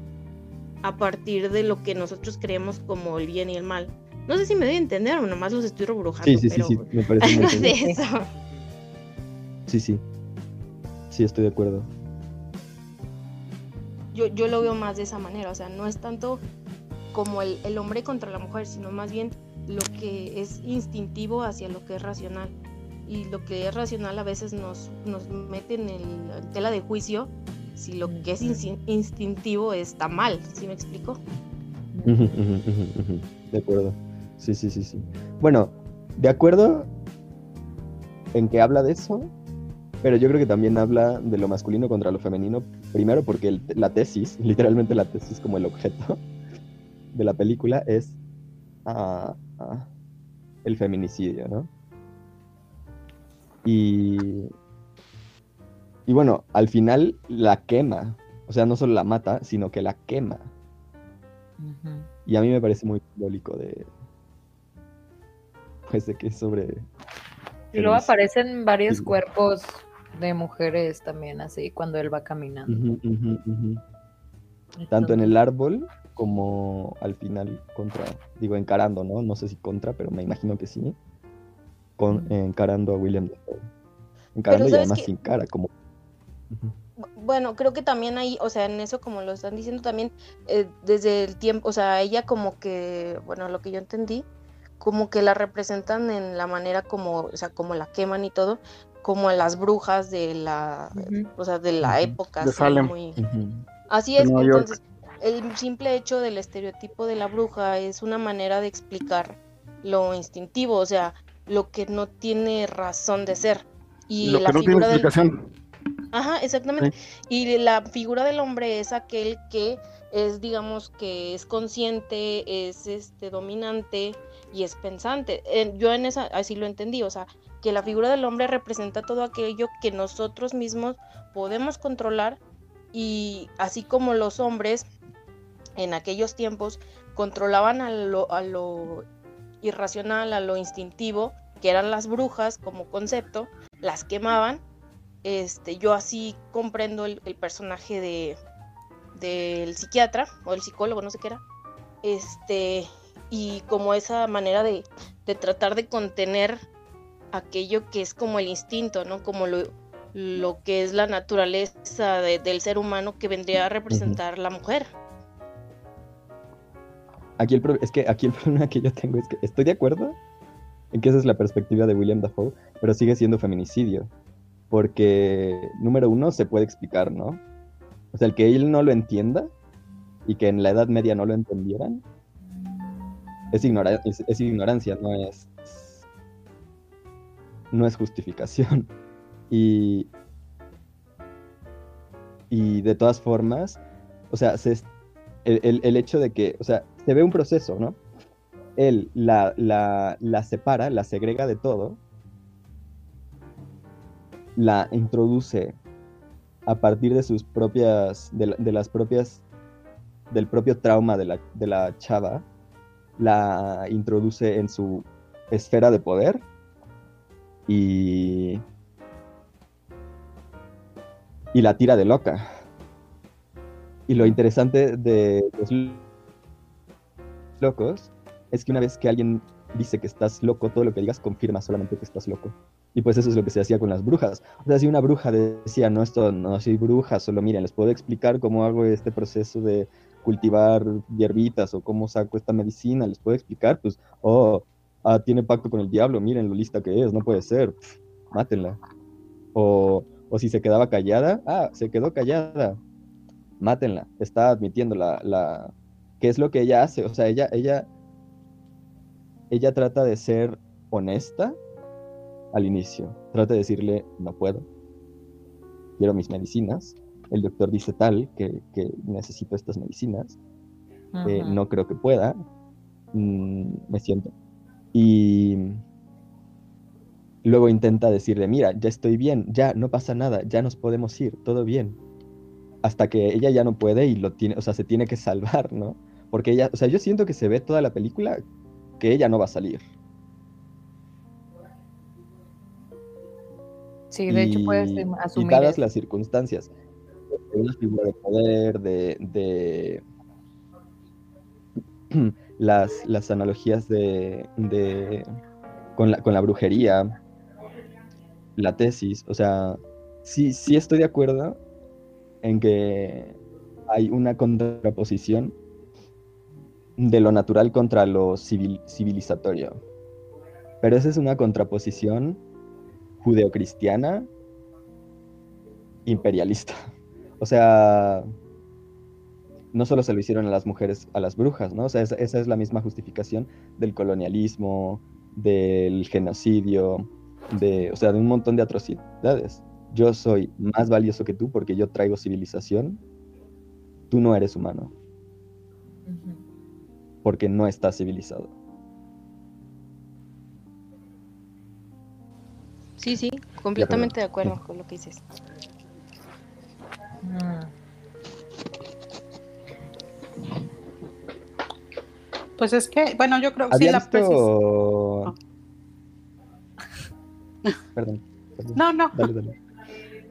Speaker 8: a partir de lo que nosotros creemos como el bien y el mal. No sé si me doy a entender o nomás los estoy rebrujando.
Speaker 1: Sí, sí, sí, me parece muy
Speaker 6: Sí,
Speaker 1: Sí, sí. Sí, estoy de acuerdo.
Speaker 8: Yo, yo lo veo más de esa manera, o sea, no es tanto como el, el hombre contra la mujer, sino más bien lo que es instintivo hacia lo que es racional. Y lo que es racional a veces nos, nos mete en, el, en tela de juicio si lo que es instintivo está mal, ¿sí me explico?
Speaker 1: De acuerdo. Sí, sí, sí, sí. Bueno, de acuerdo en que habla de eso, pero yo creo que también habla de lo masculino contra lo femenino. Primero porque el- la tesis, literalmente la tesis como el objeto de la película es ah, ah, el feminicidio, ¿no? Y, y bueno, al final la quema. O sea, no solo la mata, sino que la quema. Y a mí me parece muy simbólico de. Pues de que es sobre.
Speaker 2: Y luego aparecen varios cuerpos de mujeres también, así, cuando él va caminando.
Speaker 1: Tanto en el árbol como al final contra. Digo, encarando, ¿no? No sé si contra, pero me imagino que sí. Con, encarando a William Dafoe. Encarando y
Speaker 8: ¿sabes
Speaker 1: además sin cara, como.
Speaker 8: Bueno, creo que también ahí, o sea, en eso como lo están diciendo también, eh, desde el tiempo, o sea, ella como que, bueno, lo que yo entendí, como que la representan en la manera como, o sea, como la queman y todo, como a las brujas de la, o sea, de la época.
Speaker 7: De
Speaker 8: así
Speaker 7: Salem.
Speaker 8: muy-. Así es, entonces, el simple hecho del estereotipo de la bruja es una manera de explicar lo instintivo, o sea, lo que no tiene razón de ser. Y
Speaker 7: Lo
Speaker 8: la
Speaker 7: que no tiene
Speaker 8: figura del,
Speaker 7: explicación.
Speaker 8: Ajá, exactamente. Y la figura del hombre es aquel que es, digamos, que es consciente, es este dominante y es pensante. En- yo en esa así lo entendí, o sea, que la figura del hombre representa todo aquello que nosotros mismos podemos controlar y así como los hombres en aquellos tiempos controlaban a lo, a lo irracional, a lo instintivo, que eran las brujas como concepto, las quemaban este, yo así comprendo el, personaje de del psiquiatra o el psicólogo, no sé qué era. Este, y como esa manera de, de tratar de contener aquello que es como el instinto, ¿no? Como lo, lo que es la naturaleza de- del ser humano que vendría a representar la mujer.
Speaker 1: Aquí el pro- es que aquí el problema que yo tengo es que estoy de acuerdo en que esa es la perspectiva de William Dafoe, pero sigue siendo feminicidio. Porque, número uno, se puede explicar, ¿no? O sea, el que él no lo entienda y que en la Edad Media no lo entendieran es, ignora- es, es ignorancia, no es, no es justificación. Y, y de todas formas, o sea, el, el- hecho de que, o sea, se ve un proceso, ¿no? Él la, la, la separa, la segrega de todo, la introduce a partir de sus propias, de, de las propias, del propio trauma de la, de la chava, la introduce en su esfera de poder y, y la tira de loca. Y lo interesante de los locos es que una vez que alguien dice que estás loco, todo lo que digas confirma solamente que estás loco. Y pues eso es lo que se hacía con las brujas. O sea, si una bruja decía, no, esto no soy bruja, solo miren, les puedo explicar cómo hago este proceso de cultivar hierbitas o cómo saco esta medicina, les puedo explicar, pues, oh, ah, tiene pacto con el diablo, miren lo lista que es, no puede ser, mátenla. O, o si se quedaba callada, ah, se quedó callada, mátenla, está admitiendo la, la, qué es lo que ella hace, o sea, ella, ella, ella trata de ser honesta al inicio, trata de decirle, no puedo, quiero mis medicinas, el doctor dice tal, que, que necesito estas medicinas, eh, no creo que pueda, mm, me siento. Y luego intenta decirle, mira, ya estoy bien, ya no pasa nada, ya nos podemos ir, todo bien. Hasta que ella ya no puede y lo tiene, o sea, se tiene que salvar, ¿no? Porque ella, o sea, yo siento que se ve toda la película que ella no va a salir.
Speaker 2: Sí, de hecho puedes em,
Speaker 1: y
Speaker 2: asumir
Speaker 1: dadas
Speaker 2: eso.
Speaker 1: las circunstancias de una figura de poder, de, de las, las analogías de, de- con, la, con la brujería, la tesis. O sea, sí, sí estoy de acuerdo en que hay una contraposición de lo natural contra lo civilizatorio. Pero esa es una contraposición judeocristiana imperialista. O sea, no solo se lo hicieron a las mujeres, a las brujas, ¿no? O sea, esa, es la misma justificación del colonialismo, del genocidio, de, o sea, de un montón de atrocidades. Yo soy más valioso que tú porque yo traigo civilización. Tú no eres humano. Porque no estás civilizado.
Speaker 8: Sí, sí, completamente de acuerdo con lo que dices.
Speaker 5: Pues es que, bueno, yo creo que sí la
Speaker 1: visto... Perdón,
Speaker 5: No, no.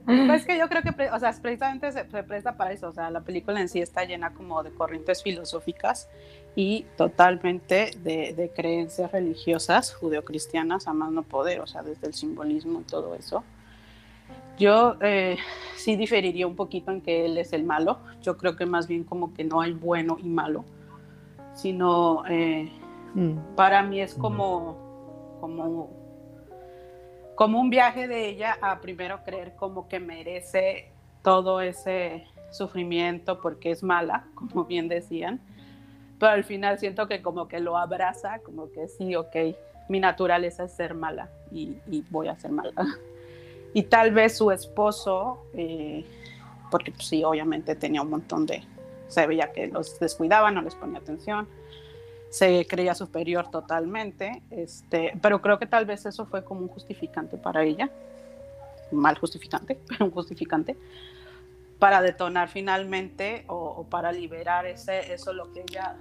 Speaker 5: Pues es que yo creo que, o sea, precisamente se, presta para eso, o sea, la película en sí está llena como de corrientes filosóficas y totalmente de, de creencias religiosas judeocristianas a más no poder, o sea, desde el simbolismo y todo eso. Yo eh, sí diferiría un poquito en que él es el malo. Yo creo que más bien como que no hay bueno y malo, sino eh, mm. para mí es como, como, como un viaje de ella a primero creer como que merece todo ese sufrimiento porque es mala, como bien decían, pero al final siento que como que lo abraza, como que sí, ok, mi naturaleza es ser mala y, y voy a ser mala. y tal vez su esposo, eh, porque pues, sí, obviamente tenía un montón de, se veía que los descuidaba, no les ponía atención, se creía superior totalmente, este, pero creo que tal vez eso fue como un justificante para ella, mal justificante, pero un justificante, para detonar finalmente o, para liberar ese, eso lo que ella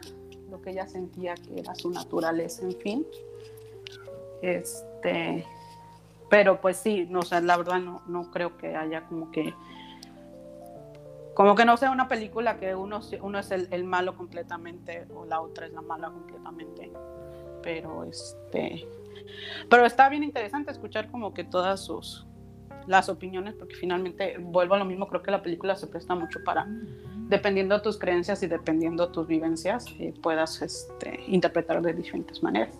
Speaker 5: lo que ella sentía que era su naturaleza, en fin. Este, pero pues sí, no sé, la verdad no, no creo que haya como que como que no sea una película que uno, uno es el, malo completamente o la otra es la mala completamente. Pero este pero está bien interesante escuchar como que todas sus las opiniones porque finalmente vuelvo a lo mismo, creo que la película se presta mucho para dependiendo de tus creencias y dependiendo de tus vivencias eh, puedas este, interpretar de diferentes maneras.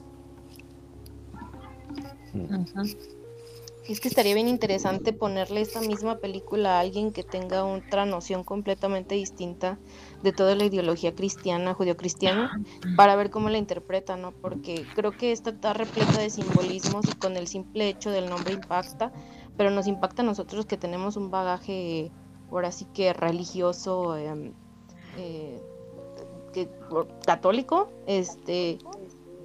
Speaker 8: Es que estaría bien interesante ponerle esta misma película a alguien que tenga otra noción completamente distinta de toda la ideología cristiana, judio-cristiana, para ver cómo la interpreta, ¿no? Porque creo que esta está repleta de simbolismos y con el simple hecho del nombre impacta, pero nos impacta a nosotros que tenemos un bagaje, ahora sí que religioso, em, eh, católico, este,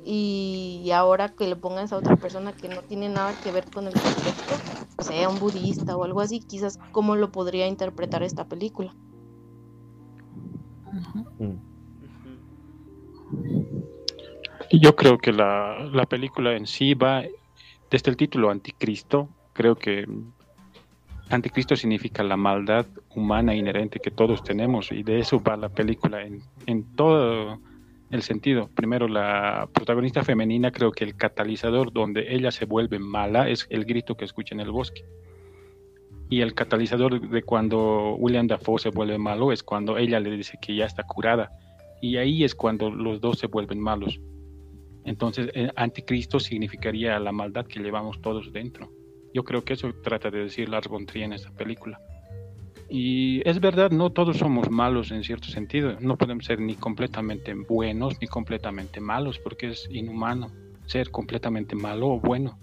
Speaker 8: y ahora que le pongas a otra persona que no tiene nada que ver con el contexto, sea un budista o algo así, quizás cómo lo podría interpretar esta película.
Speaker 9: Yo creo que la, la película en sí va desde el título Anticristo, creo que Anticristo significa la maldad humana inherente que todos tenemos y de eso va la película en, en todo el sentido. Primero, la protagonista femenina, creo que el catalizador donde ella se vuelve mala es el grito que escucha en el bosque. Y el catalizador de cuando William Dafoe se vuelve malo es cuando ella le dice que ya está curada. Y ahí es cuando los dos se vuelven malos. Entonces, el anticristo significaría la maldad que llevamos todos dentro. Yo creo que eso trata de decir Lars von Trier en esta película. Y es verdad, no todos somos malos en cierto sentido. No podemos ser ni completamente buenos ni completamente malos, porque es inhumano ser completamente malo o bueno.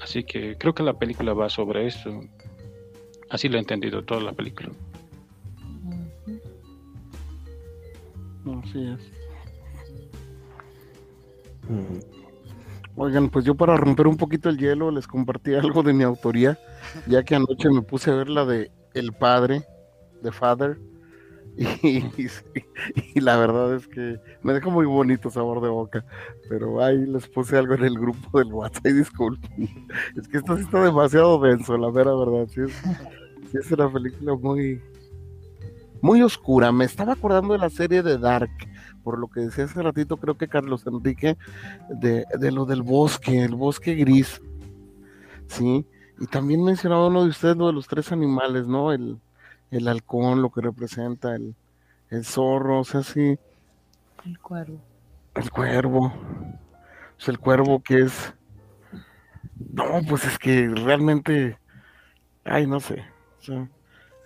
Speaker 9: Así que creo que la película va sobre eso. Así lo he entendido toda la película.
Speaker 7: Así es. Oigan, pues yo para romper un poquito el hielo les compartí algo de mi autoría, ya que anoche me puse a ver la de el padre, de Father. Y, la verdad es que me dejó muy bonito sabor de boca. Pero ahí les puse algo en el grupo del WhatsApp y disculpen. Es que esto sí está demasiado denso, la mera verdad. Sí es, una película muy, muy oscura. Me estaba acordando de la serie de Dark, por lo que decía hace ratito, creo que Carlos Enrique, de, de lo del bosque, el bosque gris. Sí, Y también mencionaba uno de ustedes lo de los tres animales, ¿no? El, el halcón, lo que representa, el, el zorro, o sea, sí.
Speaker 2: El cuervo.
Speaker 7: El cuervo. O sea, el cuervo que es. No, pues es que realmente. Ay, no sé. O sea,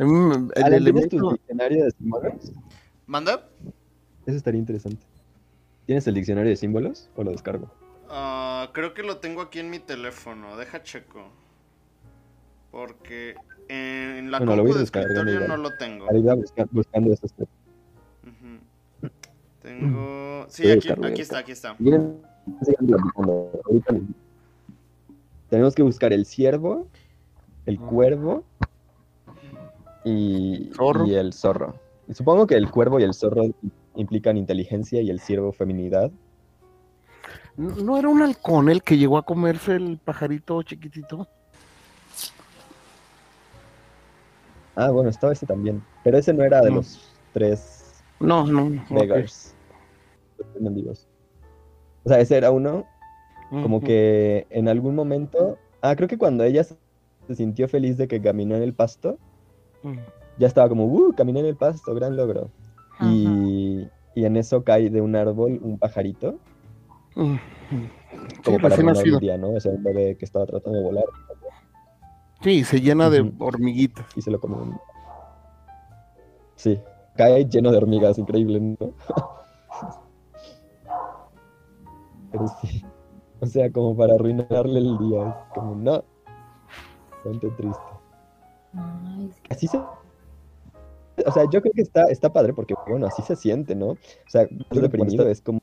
Speaker 7: el, el
Speaker 1: Ale, ¿Tienes
Speaker 7: elemento-
Speaker 1: tu diccionario de símbolos?
Speaker 3: ¿Manda?
Speaker 1: Eso estaría interesante. ¿Tienes el diccionario de símbolos o lo descargo?
Speaker 3: Ah, creo que lo tengo aquí en mi teléfono. Deja checo. Porque en la
Speaker 1: Bueno,
Speaker 3: compu de escritorio no lo tengo.
Speaker 1: Ahí va busca- buscando esos tres.
Speaker 3: Ujú. Tengo. Sí, aquí,
Speaker 1: buscarlo,
Speaker 3: aquí está, aquí está.
Speaker 1: Miren, sigan platicando. Ahorita les- Tenemos que buscar el ciervo, el cuervo y, el zorro. Y supongo que el cuervo y el zorro implican inteligencia y el ciervo feminidad.
Speaker 7: ¿No era un halcón el que llegó a comerse el pajarito chiquitito?
Speaker 1: Ah, bueno, estaba ese también. Pero ese no era de
Speaker 7: No.
Speaker 1: los tres
Speaker 7: No, no.
Speaker 1: beggars. mendigos. O sea, ese era uno como que en algún momento. Ah, creo que cuando ella se sintió feliz de que caminó en el pasto,
Speaker 7: Ujú.
Speaker 1: ya estaba como, uh, caminé en el pasto, gran logro. Y, y en eso cae de un árbol un pajarito, como
Speaker 7: Sí,
Speaker 1: para el día, ¿no? O sea, un bebé que estaba tratando de volar
Speaker 7: Sí, se llena de hormiguitas.
Speaker 1: y se lo come un... Sí, cae lleno de hormigas, increíble, ¿no? Pero sí, o sea, como para arruinarle el día, es como, no, bastante triste.
Speaker 2: Ay, es que-
Speaker 1: Así se... O sea, yo creo que está, está padre porque, bueno, así se siente, ¿no? O sea, estás deprimido es como...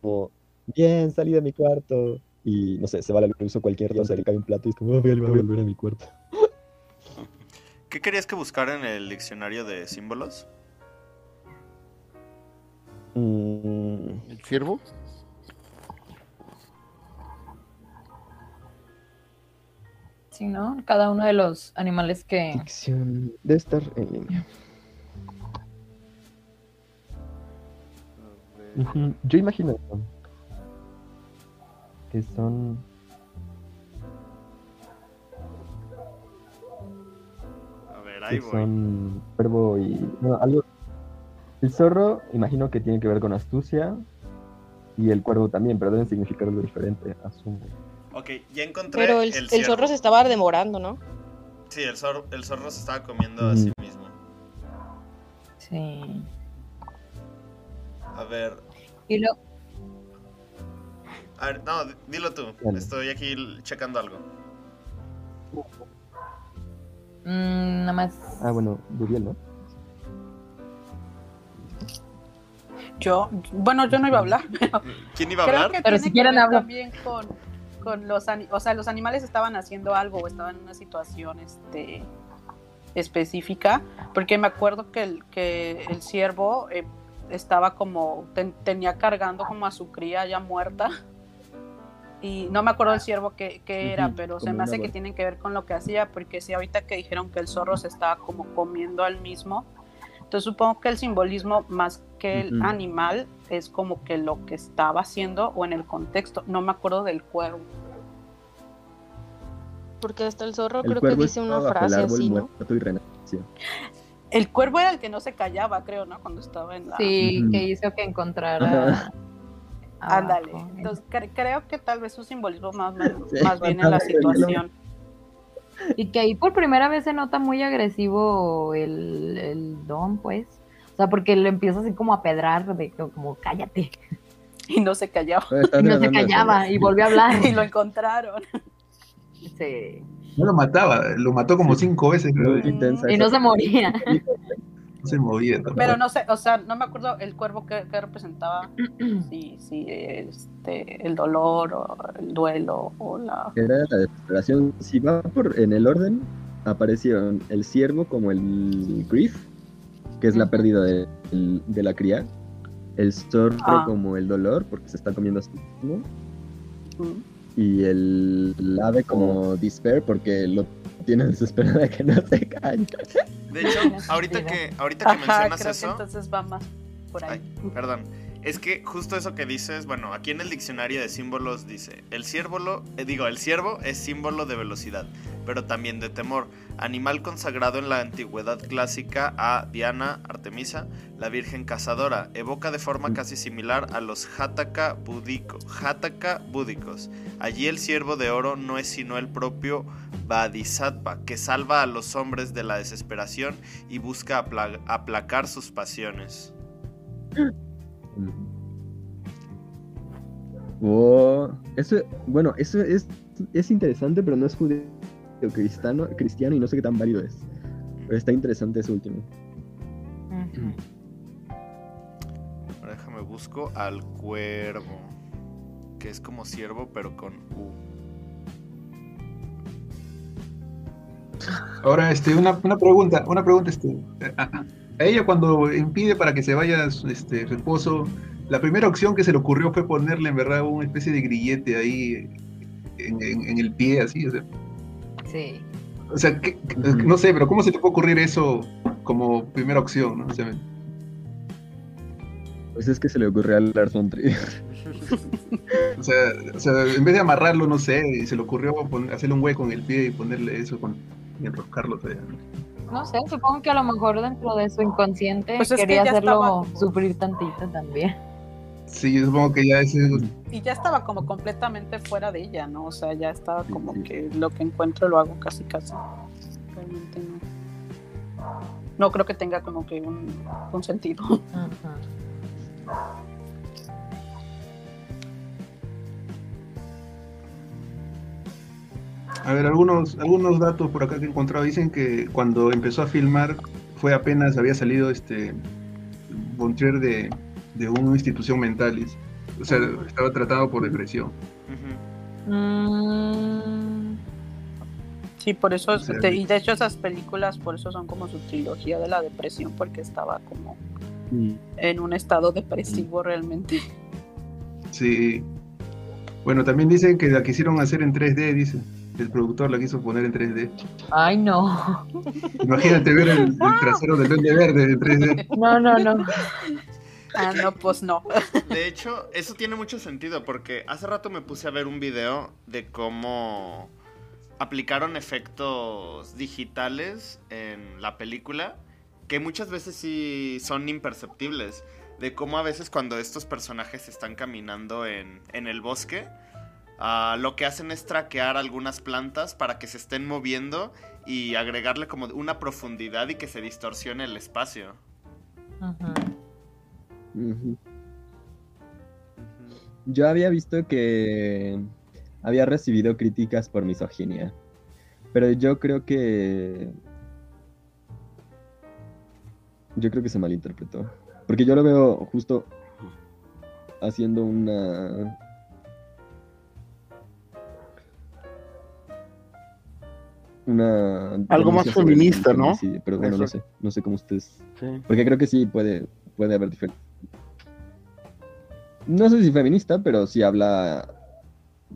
Speaker 1: como, bien, salí de mi cuarto. Y, no sé, se va la luz o cualquier cosa, le cae un plato y es como, "Oh, voy a volver a mi cuarto.
Speaker 3: ¿Qué querías que buscara en el diccionario de símbolos?
Speaker 1: Mm,
Speaker 7: ¿El ciervo?
Speaker 2: Sí, ¿no? Cada uno de los animales que...
Speaker 1: Ficción de estar en línea. Yo imagino. Que son.
Speaker 3: A ver, ahí
Speaker 1: Que
Speaker 3: voy.
Speaker 1: son cuervo y. No, algo. El zorro, imagino que tiene que ver con astucia. Y el cuervo también, pero deben significar algo diferente, asumo.
Speaker 3: Ok, ya encontré
Speaker 8: Pero el,
Speaker 3: el,
Speaker 8: el
Speaker 3: ciervo.
Speaker 8: zorro se estaba demorando, ¿no?
Speaker 3: Sí, el zorro, el zorro se estaba comiendo a sí mismo.
Speaker 2: Sí.
Speaker 3: A ver,
Speaker 2: Y lo...
Speaker 3: a ver, no, di- dilo tú.
Speaker 1: Dale.
Speaker 3: Estoy aquí checando algo.
Speaker 2: mm, nada más...
Speaker 1: Ah, bueno, Buriel, ¿no?
Speaker 5: Yo, bueno, yo no iba a hablar, pero
Speaker 3: ¿Quién iba a
Speaker 5: creo
Speaker 3: hablar?
Speaker 5: que
Speaker 2: Pero
Speaker 5: tiene
Speaker 2: si quieren hablo.
Speaker 5: también con, con los o sea, los animales estaban haciendo algo o estaban en una situación este específica, porque me acuerdo que el, que el ciervo eh, estaba como, ten- tenía cargando como a su cría ya muerta, y no me acuerdo del ciervo que, que era, pero se me hace que tienen que ver con lo que hacía, porque si ahorita que dijeron que el zorro se estaba como comiendo al mismo, entonces supongo que el simbolismo más que el animal es como que lo que estaba haciendo o en el contexto, no me acuerdo del cuervo.
Speaker 8: Porque hasta el zorro
Speaker 1: El
Speaker 8: creo que
Speaker 1: cuervo
Speaker 8: dice una
Speaker 1: el
Speaker 8: frase
Speaker 1: árbol
Speaker 8: así, ¿no?
Speaker 5: El cuervo era el que no se callaba, creo, ¿no? Cuando estaba en la...
Speaker 2: Sí, que hizo que encontrara...
Speaker 5: Ándale. Entonces cre- creo que tal vez su simbolismo más, más,
Speaker 1: Sí,
Speaker 5: más bien en la
Speaker 1: lo-
Speaker 5: situación.
Speaker 2: Y que ahí por primera vez se nota muy agresivo el, el don, pues. O sea, porque le empieza así como a pedrar, de que como cállate.
Speaker 5: Y no se callaba.
Speaker 2: Y no se callaba y volvió a hablar.
Speaker 5: Y lo encontraron.
Speaker 2: Sí.
Speaker 6: No lo mataba, lo mató como cinco veces,
Speaker 1: intensa
Speaker 2: Y no se moría.
Speaker 6: Se movía. tampoco.
Speaker 5: Pero no sé, o sea, no me acuerdo el cuervo que, que representaba. Si, si este, el dolor o el duelo o la...
Speaker 1: Era la desesperación. Si va por en el orden, aparecieron el ciervo como el grief, que es la pérdida de, el- de la cría. El zorro
Speaker 5: Ah.
Speaker 1: como el dolor, porque se está comiendo a sí mismo.
Speaker 5: Mm.
Speaker 1: Y el, el ave como despair, porque lo tiene desesperado de que no se calle.
Speaker 3: De hecho, ahorita que, ahorita que
Speaker 5: Ajá,
Speaker 3: mencionas
Speaker 5: creo que
Speaker 3: eso,
Speaker 5: entonces va más por ahí.
Speaker 3: Ay, perdón. Es que justo eso que dices, bueno, aquí en el diccionario de símbolos dice, el ciervo, eh, digo, el ciervo es símbolo de velocidad, pero también de temor, animal consagrado en la antigüedad clásica a Diana, Artemisa, la Virgen cazadora, evoca de forma casi similar a los Hataka búdicos. Allí el ciervo de oro no es sino el propio Bodhisattva, que salva a los hombres de la desesperación y busca aplacar sus pasiones.
Speaker 1: Oh, eso, bueno, eso es, es interesante, pero no es judío cristiano, cristiano y no sé qué tan válido es. Pero está interesante ese último.
Speaker 3: Ahora déjame busco al cuervo, que es como ciervo pero con U.
Speaker 6: Ahora, este, una, una pregunta, una pregunta, este, a, ella cuando impide para que se vaya este, su esposo, la primera opción que se le ocurrió fue ponerle en verdad una especie de grillete ahí en, el pie, así, o sea.
Speaker 2: Sí.
Speaker 6: O sea, no sé, pero ¿cómo se te puede ocurrir eso como primera opción, no?
Speaker 1: pues es que se le ocurrió al Lars von
Speaker 6: o, sea, o sea, en vez de amarrarlo, no sé, se le ocurrió hacerle un hueco en el pie y ponerle eso con, y enroscarlo.
Speaker 2: ¿no? Sé, supongo que a lo mejor dentro de su inconsciente pues quería hacerlo sufrir tantito también.
Speaker 6: Sí, supongo que ya es...
Speaker 5: Y ya estaba como completamente fuera de ella, ¿no? O sea, ya estaba como que lo que encuentro lo hago casi casi. Realmente no. No creo que tenga como que un, un sentido.
Speaker 6: A ver, algunos, algunos datos por acá que he encontrado dicen que cuando empezó a filmar fue apenas había salido este Bontrier de, de una institución mental. O sea, estaba tratado por depresión.
Speaker 5: Mm. Sí, por eso, y de hecho esas películas por eso son como su trilogía de la depresión, porque estaba como mm. en un estado depresivo realmente.
Speaker 6: Sí. Bueno, también dicen que la quisieron hacer en 3D, dice el productor la quiso poner en 3D.
Speaker 2: Ay, no.
Speaker 6: Imagínate ver el, trasero del Duende Verde en 3D.
Speaker 2: No, no, no.
Speaker 5: Ah, no, pues no.
Speaker 3: De hecho, eso tiene mucho sentido porque hace rato me puse a ver un video de cómo aplicaron efectos digitales en la película que muchas veces sí son imperceptibles. De cómo a veces cuando estos personajes están caminando en, en el bosque, Ah, lo que hacen es traquear algunas plantas para que se estén moviendo y agregarle como una profundidad y que se distorsione el espacio.
Speaker 1: Yo había visto que había recibido críticas por misoginia, pero yo creo que yo creo que se malinterpretó, porque yo lo veo justo haciendo una una
Speaker 7: algo más feminista, ¿no?
Speaker 1: Sí, pero bueno, no sé, no sé cómo ustedes. Porque creo que sí puede, puede haber diferente. No sé si feminista, pero sí habla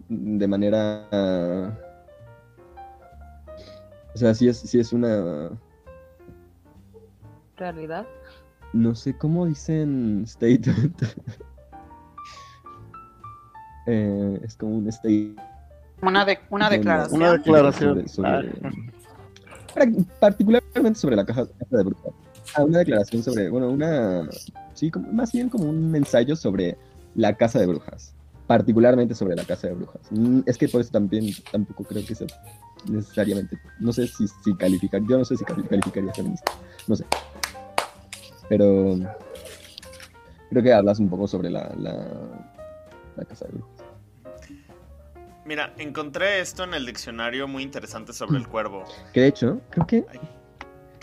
Speaker 1: de manera. O sea, sí es, sí es una.
Speaker 2: ¿Realidad?
Speaker 1: No sé cómo dicen statement. eh, es como un statement
Speaker 5: una, de, una declaración.
Speaker 7: Una declaración.
Speaker 1: particularmente sobre la caja de brujas. Ah, una declaración sobre, bueno, una, sí, más bien como un ensayo sobre la casa de brujas. Particularmente sobre la casa de brujas. Mm, es que por eso también tampoco creo que sea necesariamente, no sé si, si calificar, yo no sé si calificaría feminista, no sé. Pero creo que hablas un poco sobre la, la, la casa de brujas.
Speaker 3: Mira, encontré esto en el diccionario muy interesante sobre el cuervo.
Speaker 1: Que de hecho, creo que.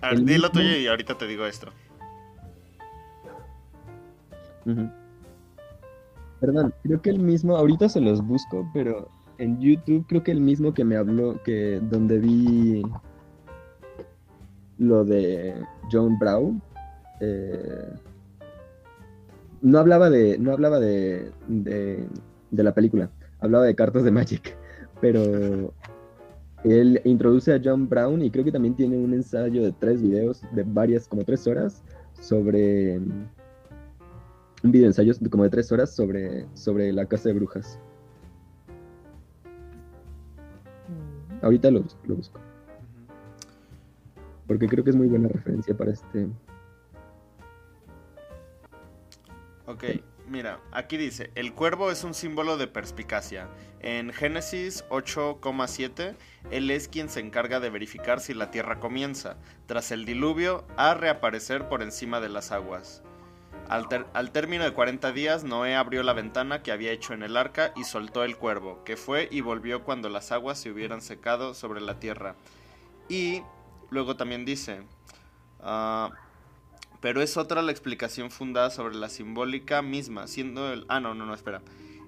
Speaker 3: A ver, dilo tuyo y ahorita te digo esto.
Speaker 1: Perdón, creo que el mismo, ahorita se los busco, pero en YouTube creo que el mismo que me habló, que donde vi lo de John Brown, eh, no hablaba de, no hablaba de, de, de la película, hablaba de cartas de Magic, pero él introduce a John Brown y creo que también tiene un ensayo de tres videos, de varias, como tres horas, sobre un video ensayo como de tres horas sobre, sobre la casa de brujas.
Speaker 2: Mm.
Speaker 1: Ahorita lo, bus- lo busco. Porque creo que es muy buena referencia para este.
Speaker 3: Ok, mira, aquí dice, el cuervo es un símbolo de perspicacia. En Génesis 8,7, él es quien se encarga de verificar si la tierra comienza, tras el diluvio, a reaparecer por encima de las aguas. Al, término de 40 días, Noé abrió la ventana que había hecho en el arca y soltó el cuervo, que fue y volvió cuando las aguas se hubieran secado sobre la tierra. Y luego también dice, ah, pero es otra la explicación fundada sobre la simbólica misma, siendo el... Ah, no, no, no, espera.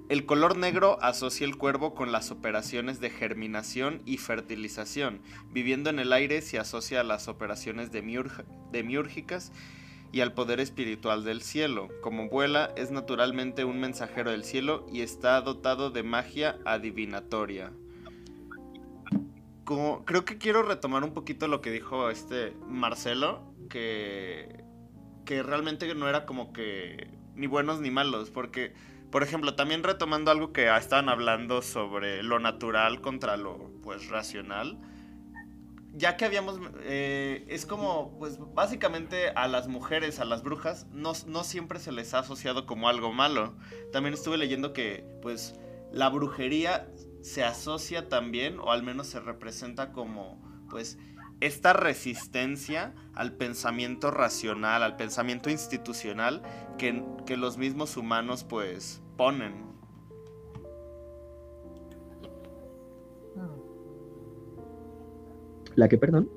Speaker 3: El color negro asocia el cuervo con las operaciones de germinación y fertilización. Viviendo en el aire se asocia a las operaciones demiúrgicas y al poder espiritual del cielo. Como vuela, es naturalmente un mensajero del cielo y está dotado de magia adivinatoria. Como, creo que quiero retomar un poquito lo que dijo este Marcelo, que, que realmente no era como que ni buenos ni malos, porque, por ejemplo, también retomando algo que estaban hablando sobre lo natural contra lo, pues, racional, ya que habíamos, eh, es como, pues, básicamente a las mujeres, a las brujas, no, no siempre se les ha asociado como algo malo. También estuve leyendo que, pues, la brujería se asocia también, o al menos se representa como, pues, esta resistencia al pensamiento racional, al pensamiento institucional que, que los mismos humanos, pues, ponen.
Speaker 1: ¿La que, perdón?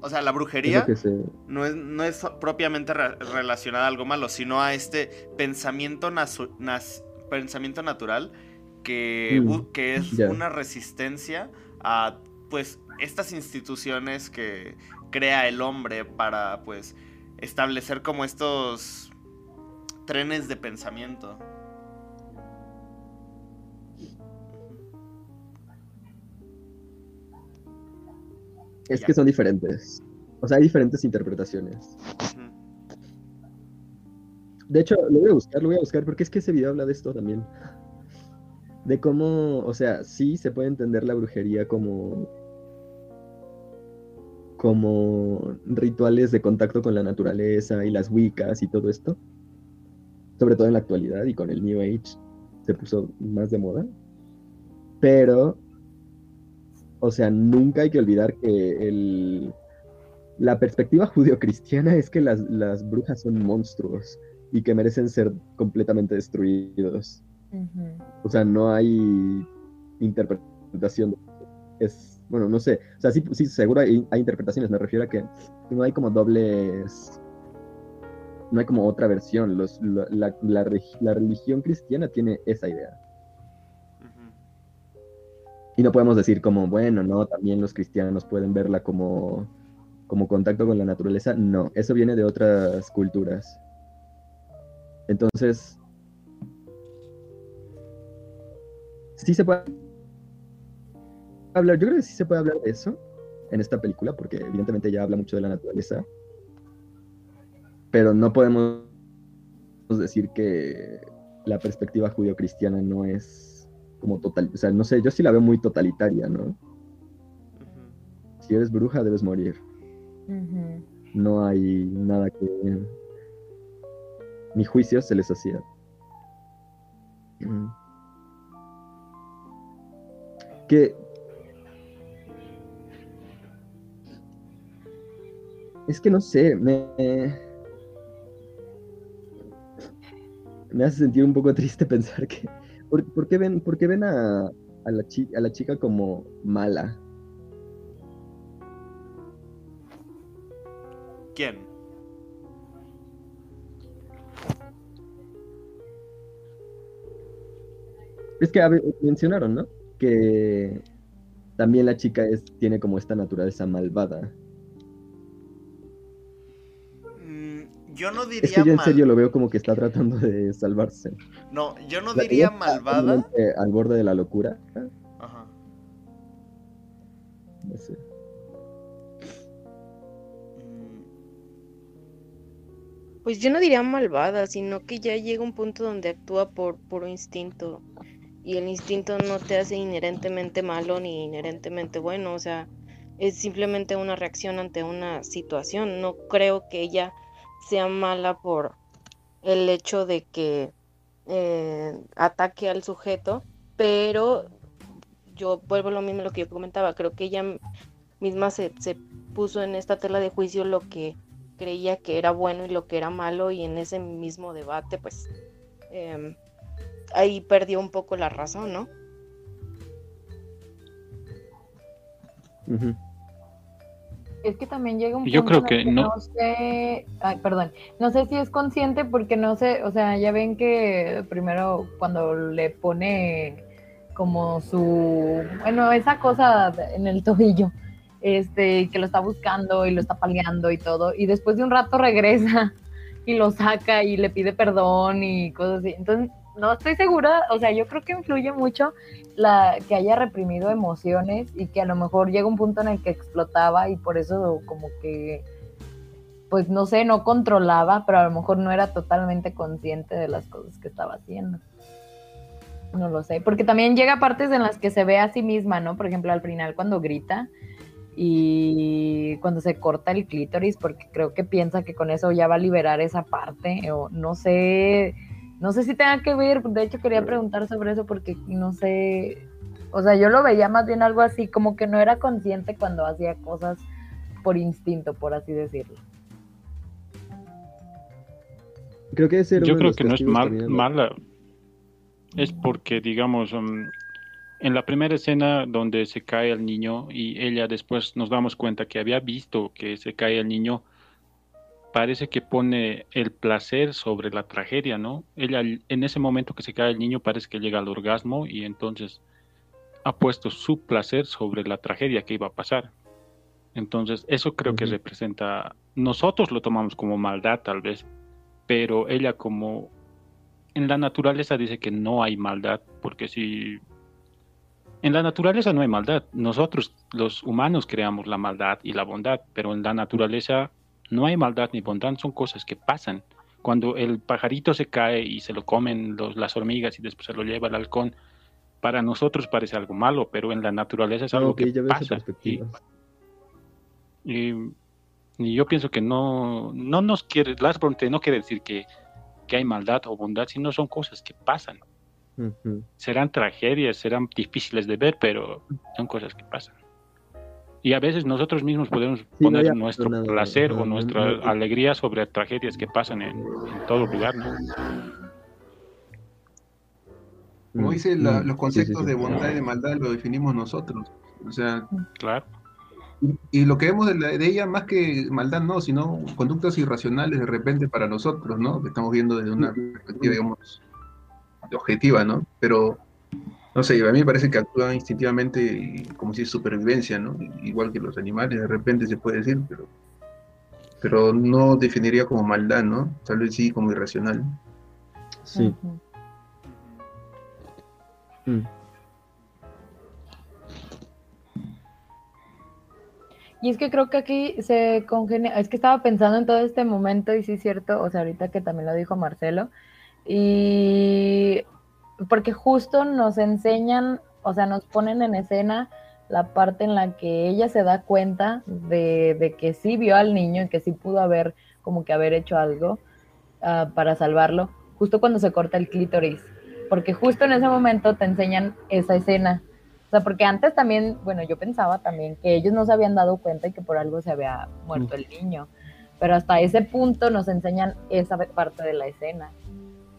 Speaker 3: O sea, la brujería
Speaker 1: se-
Speaker 3: no es, no es propiamente re- relacionada a algo malo, sino a este pensamiento, pensamiento natural que,
Speaker 1: Mm,
Speaker 3: que es una resistencia a pues estas instituciones que crea el hombre para pues establecer como estos trenes de pensamiento.
Speaker 1: Es que son diferentes. O sea, hay diferentes interpretaciones. De hecho, lo voy a buscar, lo voy a buscar, porque es que ese video habla de esto también. De cómo, o sea, sí se puede entender la brujería como. como rituales de contacto con la naturaleza y las wiccas y todo esto. Sobre todo en la actualidad y con el New Age se puso más de moda. Pero, o sea, nunca hay que olvidar que la perspectiva judeocristiana es que las, las brujas son monstruos y que merecen ser completamente destruidos. O sea, no hay interpretación. Es, bueno, no sé. O sea, sí, sí seguro hay, hay interpretaciones. Me refiero a que no hay como dobles. No hay como otra versión. Los, la, la, la reg- la religión cristiana tiene esa idea. Y no podemos decir como, bueno, no, también los cristianos pueden verla como, como contacto con la naturaleza. No, eso viene de otras culturas. Entonces, sí se puede hablar, yo creo que sí se puede hablar de eso en esta película, porque evidentemente ya habla mucho de la naturaleza. Pero no podemos decir que la perspectiva judio-cristiana no es como total, o sea, no sé, yo sí la veo muy totalitaria, ¿no? Si eres bruja debes morir. No hay nada que ni juicio se les hacía. Mm. Que es que no sé, me me hace sentir un poco triste pensar que ¿por, por qué ven por qué ven a, a la chi- a la chica como mala?
Speaker 3: ¿Quién?
Speaker 1: Es que a mencionaron, ¿no? Que también la chica es, tiene como esta naturaleza malvada.
Speaker 3: Mm, yo no
Speaker 1: Es
Speaker 3: diría
Speaker 1: que yo en
Speaker 3: mal-
Speaker 1: serio lo veo como que está tratando de salvarse.
Speaker 3: No, yo no
Speaker 1: La
Speaker 3: diría malvada.
Speaker 1: Al borde de la locura.
Speaker 3: Ajá.
Speaker 1: No sé.
Speaker 3: Mm.
Speaker 8: pues yo no diría malvada, sino que ya llega un punto donde actúa por puro instinto. Y el instinto no te hace inherentemente malo ni inherentemente bueno, o sea, es simplemente una reacción ante una situación. No creo que ella sea mala por el hecho de que eh, ataque al sujeto, pero yo vuelvo a lo mismo lo que yo comentaba, creo que ella misma se, se puso en esta tela de juicio lo que creía que era bueno y lo que era malo y en ese mismo debate pues em, ahí perdió un poco la razón, ¿no?
Speaker 2: Es que también llega un punto
Speaker 9: Yo creo que, no.
Speaker 2: no sé, ay, perdón, no sé si es consciente porque no sé, o sea, ya ven que primero cuando le pone como su, bueno, esa cosa en el tobillo, este, que lo está buscando y lo está paliando y todo, y después de un rato regresa y lo saca y le pide perdón y cosas así. Entonces, no estoy segura, o sea, yo creo que influye mucho la que haya reprimido emociones y que a lo mejor llega un punto en el que explotaba y por eso como que pues no sé, no controlaba, pero a lo mejor no era totalmente consciente de las cosas que estaba haciendo. No lo sé, porque también llega partes en las que se ve a sí misma, ¿no? Por ejemplo, al final cuando grita, y cuando se corta el clítoris, porque creo que piensa que con eso ya va a liberar esa parte, o no sé, no sé si tenga que ver, de hecho quería preguntar sobre eso porque no sé, o sea, yo lo veía más bien algo así, como que no era consciente cuando hacía cosas por instinto, por así decirlo.
Speaker 1: Creo que ese
Speaker 9: Yo creo que no es mal,
Speaker 1: también, ¿no?
Speaker 9: mala. Es porque, digamos, um, en la primera escena donde se cae el niño y ella después nos damos cuenta que había visto que se cae el niño, parece que pone el placer sobre la tragedia, ¿no? Ella en ese momento que se cae el niño parece que llega al orgasmo y entonces ha puesto su placer sobre la tragedia que iba a pasar. Entonces, eso creo que representa, nosotros lo tomamos como maldad tal vez, pero ella como en la naturaleza dice que no hay maldad, porque si en la naturaleza no hay maldad, nosotros los humanos creamos la maldad y la bondad, pero en la naturaleza no hay maldad ni bondad, son cosas que pasan. Cuando el pajarito se cae y se lo comen los- las hormigas y después se lo lleva el halcón, para nosotros parece algo malo, pero en la naturaleza es algo
Speaker 1: ok,
Speaker 9: que pasa. Y, y- y yo pienso que no, no nos quiere, von Trier no quiere decir que, que hay maldad o bondad, sino son cosas que pasan. Serán tragedias, serán difíciles de ver, pero son cosas que pasan. Y a veces nosotros mismos podemos
Speaker 1: Sí,
Speaker 9: poner nuestro
Speaker 1: nada,
Speaker 9: placer
Speaker 1: no,
Speaker 9: o nuestra
Speaker 1: no.
Speaker 9: alegría sobre tragedias que pasan en, en todo lugar, ¿no?
Speaker 6: Como
Speaker 1: Mm,
Speaker 6: dice, la-
Speaker 1: mm,
Speaker 6: los
Speaker 1: sí,
Speaker 6: conceptos
Speaker 1: sí, sí.
Speaker 6: de bondad y de maldad lo definimos nosotros. O sea,
Speaker 9: Claro.
Speaker 6: y, y lo que vemos de, la- de ella, más que maldad, no, sino conductas irracionales de repente para nosotros, ¿no? Que estamos viendo desde una perspectiva, digamos, objetiva, ¿no? Pero, no sé, a mí me parece que actúan instintivamente y como si es supervivencia, ¿no? Igual que los animales, de repente se puede decir, pero, pero no definiría como maldad, ¿no? Tal vez sí como irracional.
Speaker 1: Sí. Mm.
Speaker 2: Y es que creo que aquí se congenia, es que estaba pensando en todo este momento y sí es cierto, o sea, ahorita que también lo dijo Marcelo, y porque justo nos enseñan, o sea, nos ponen en escena la parte en la que ella se da cuenta de, de que sí vio al niño y que sí pudo haber como que haber hecho algo ah, para salvarlo, justo cuando se corta el clítoris, porque justo en ese momento te enseñan esa escena. O sea, porque antes también, bueno, yo pensaba también que ellos no se habían dado cuenta y que por algo se había muerto el niño, pero hasta ese punto nos enseñan esa parte de la escena.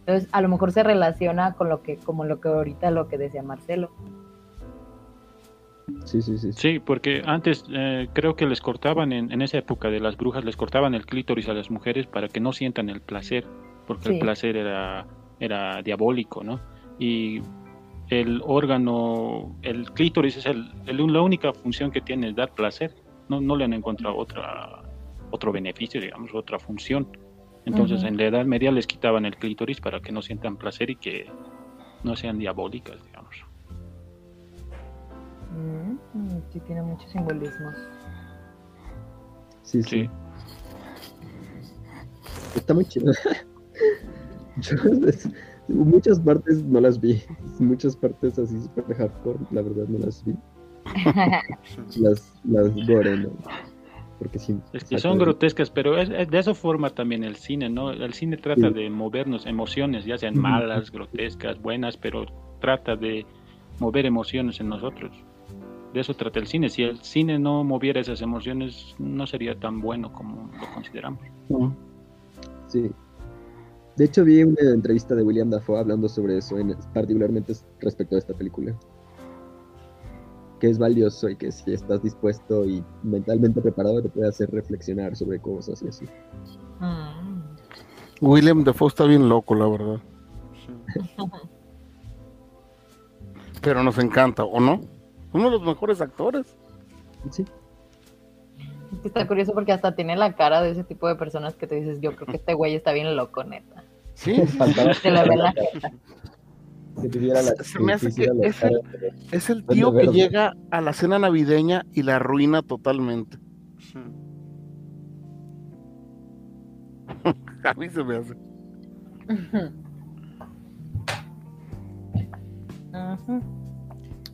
Speaker 2: Entonces, a lo mejor se relaciona con lo que, como lo que ahorita lo que decía Marcelo.
Speaker 1: Sí, sí, sí.
Speaker 9: Sí, porque antes eh, creo que les cortaban, en, en esa época de las brujas, les cortaban el clítoris a las mujeres para que no sientan el placer, porque
Speaker 2: Sí.
Speaker 9: el placer era, era diabólico, ¿no? Y el órgano, el clítoris es el, el- la única función que tiene es dar placer, no, no le han encontrado otra, otro beneficio, digamos, otra función. Entonces en la Edad Media les quitaban el clítoris para que no sientan placer y que no sean diabólicas, digamos.
Speaker 2: Mm, sí, tiene muchos simbolismos.
Speaker 1: Sí, sí.
Speaker 9: Sí.
Speaker 1: está muy chido. muchas partes no las vi. Muchas partes así super hardcore, la verdad no las vi. las, las gore, ¿no?
Speaker 9: Porque sí, es que son grotescas, pero es, de esa forma también el cine, ¿no? El cine trata de movernos emociones, ya sean malas, grotescas, buenas, pero trata de mover emociones en nosotros. De eso trata el cine. Si el cine no moviera esas emociones, no sería tan bueno como lo consideramos.
Speaker 1: Sí. De hecho, vi una entrevista de William Dafoe hablando sobre eso, en, particularmente respecto a esta película que es valioso y que si estás dispuesto y mentalmente preparado te puede hacer reflexionar sobre cosas y así.
Speaker 7: Mm. William Dafoe está bien loco, la verdad. Pero nos encanta, ¿o no? Uno de los mejores actores.
Speaker 1: Sí.
Speaker 2: Está curioso porque hasta tiene la cara de ese tipo de personas que te dices, yo creo que este güey está bien loco, neta.
Speaker 7: Sí,
Speaker 2: se le ve la
Speaker 7: es, el, tío que llega a la cena navideña y la arruina totalmente. a mí se me hace.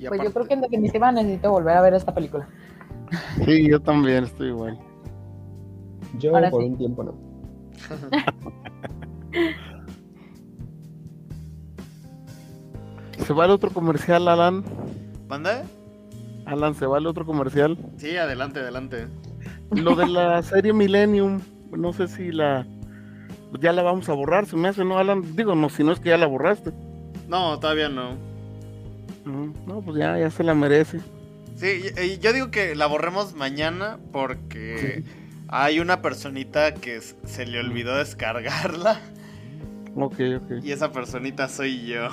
Speaker 2: Pues yo creo que en definitiva necesito volver a ver esta película.
Speaker 7: Sí, yo también estoy igual.
Speaker 1: Yo por un tiempo no.
Speaker 7: ¿Se va el otro comercial, Alan?
Speaker 3: ¿Manda?
Speaker 7: Alan, ¿se va el otro comercial?
Speaker 3: Sí, adelante, adelante.
Speaker 7: Lo de la serie Millennium, no sé si la... Ya la vamos a borrar, se me hace, ¿no, Alan? Digo, no, si no es que ya la borraste.
Speaker 3: No, todavía no.
Speaker 7: No, pues ya, ya se la merece.
Speaker 3: Sí, yo digo que la borremos mañana porque hay una personita que se le olvidó descargarla.
Speaker 7: Ok, ok.
Speaker 3: Y esa personita soy yo.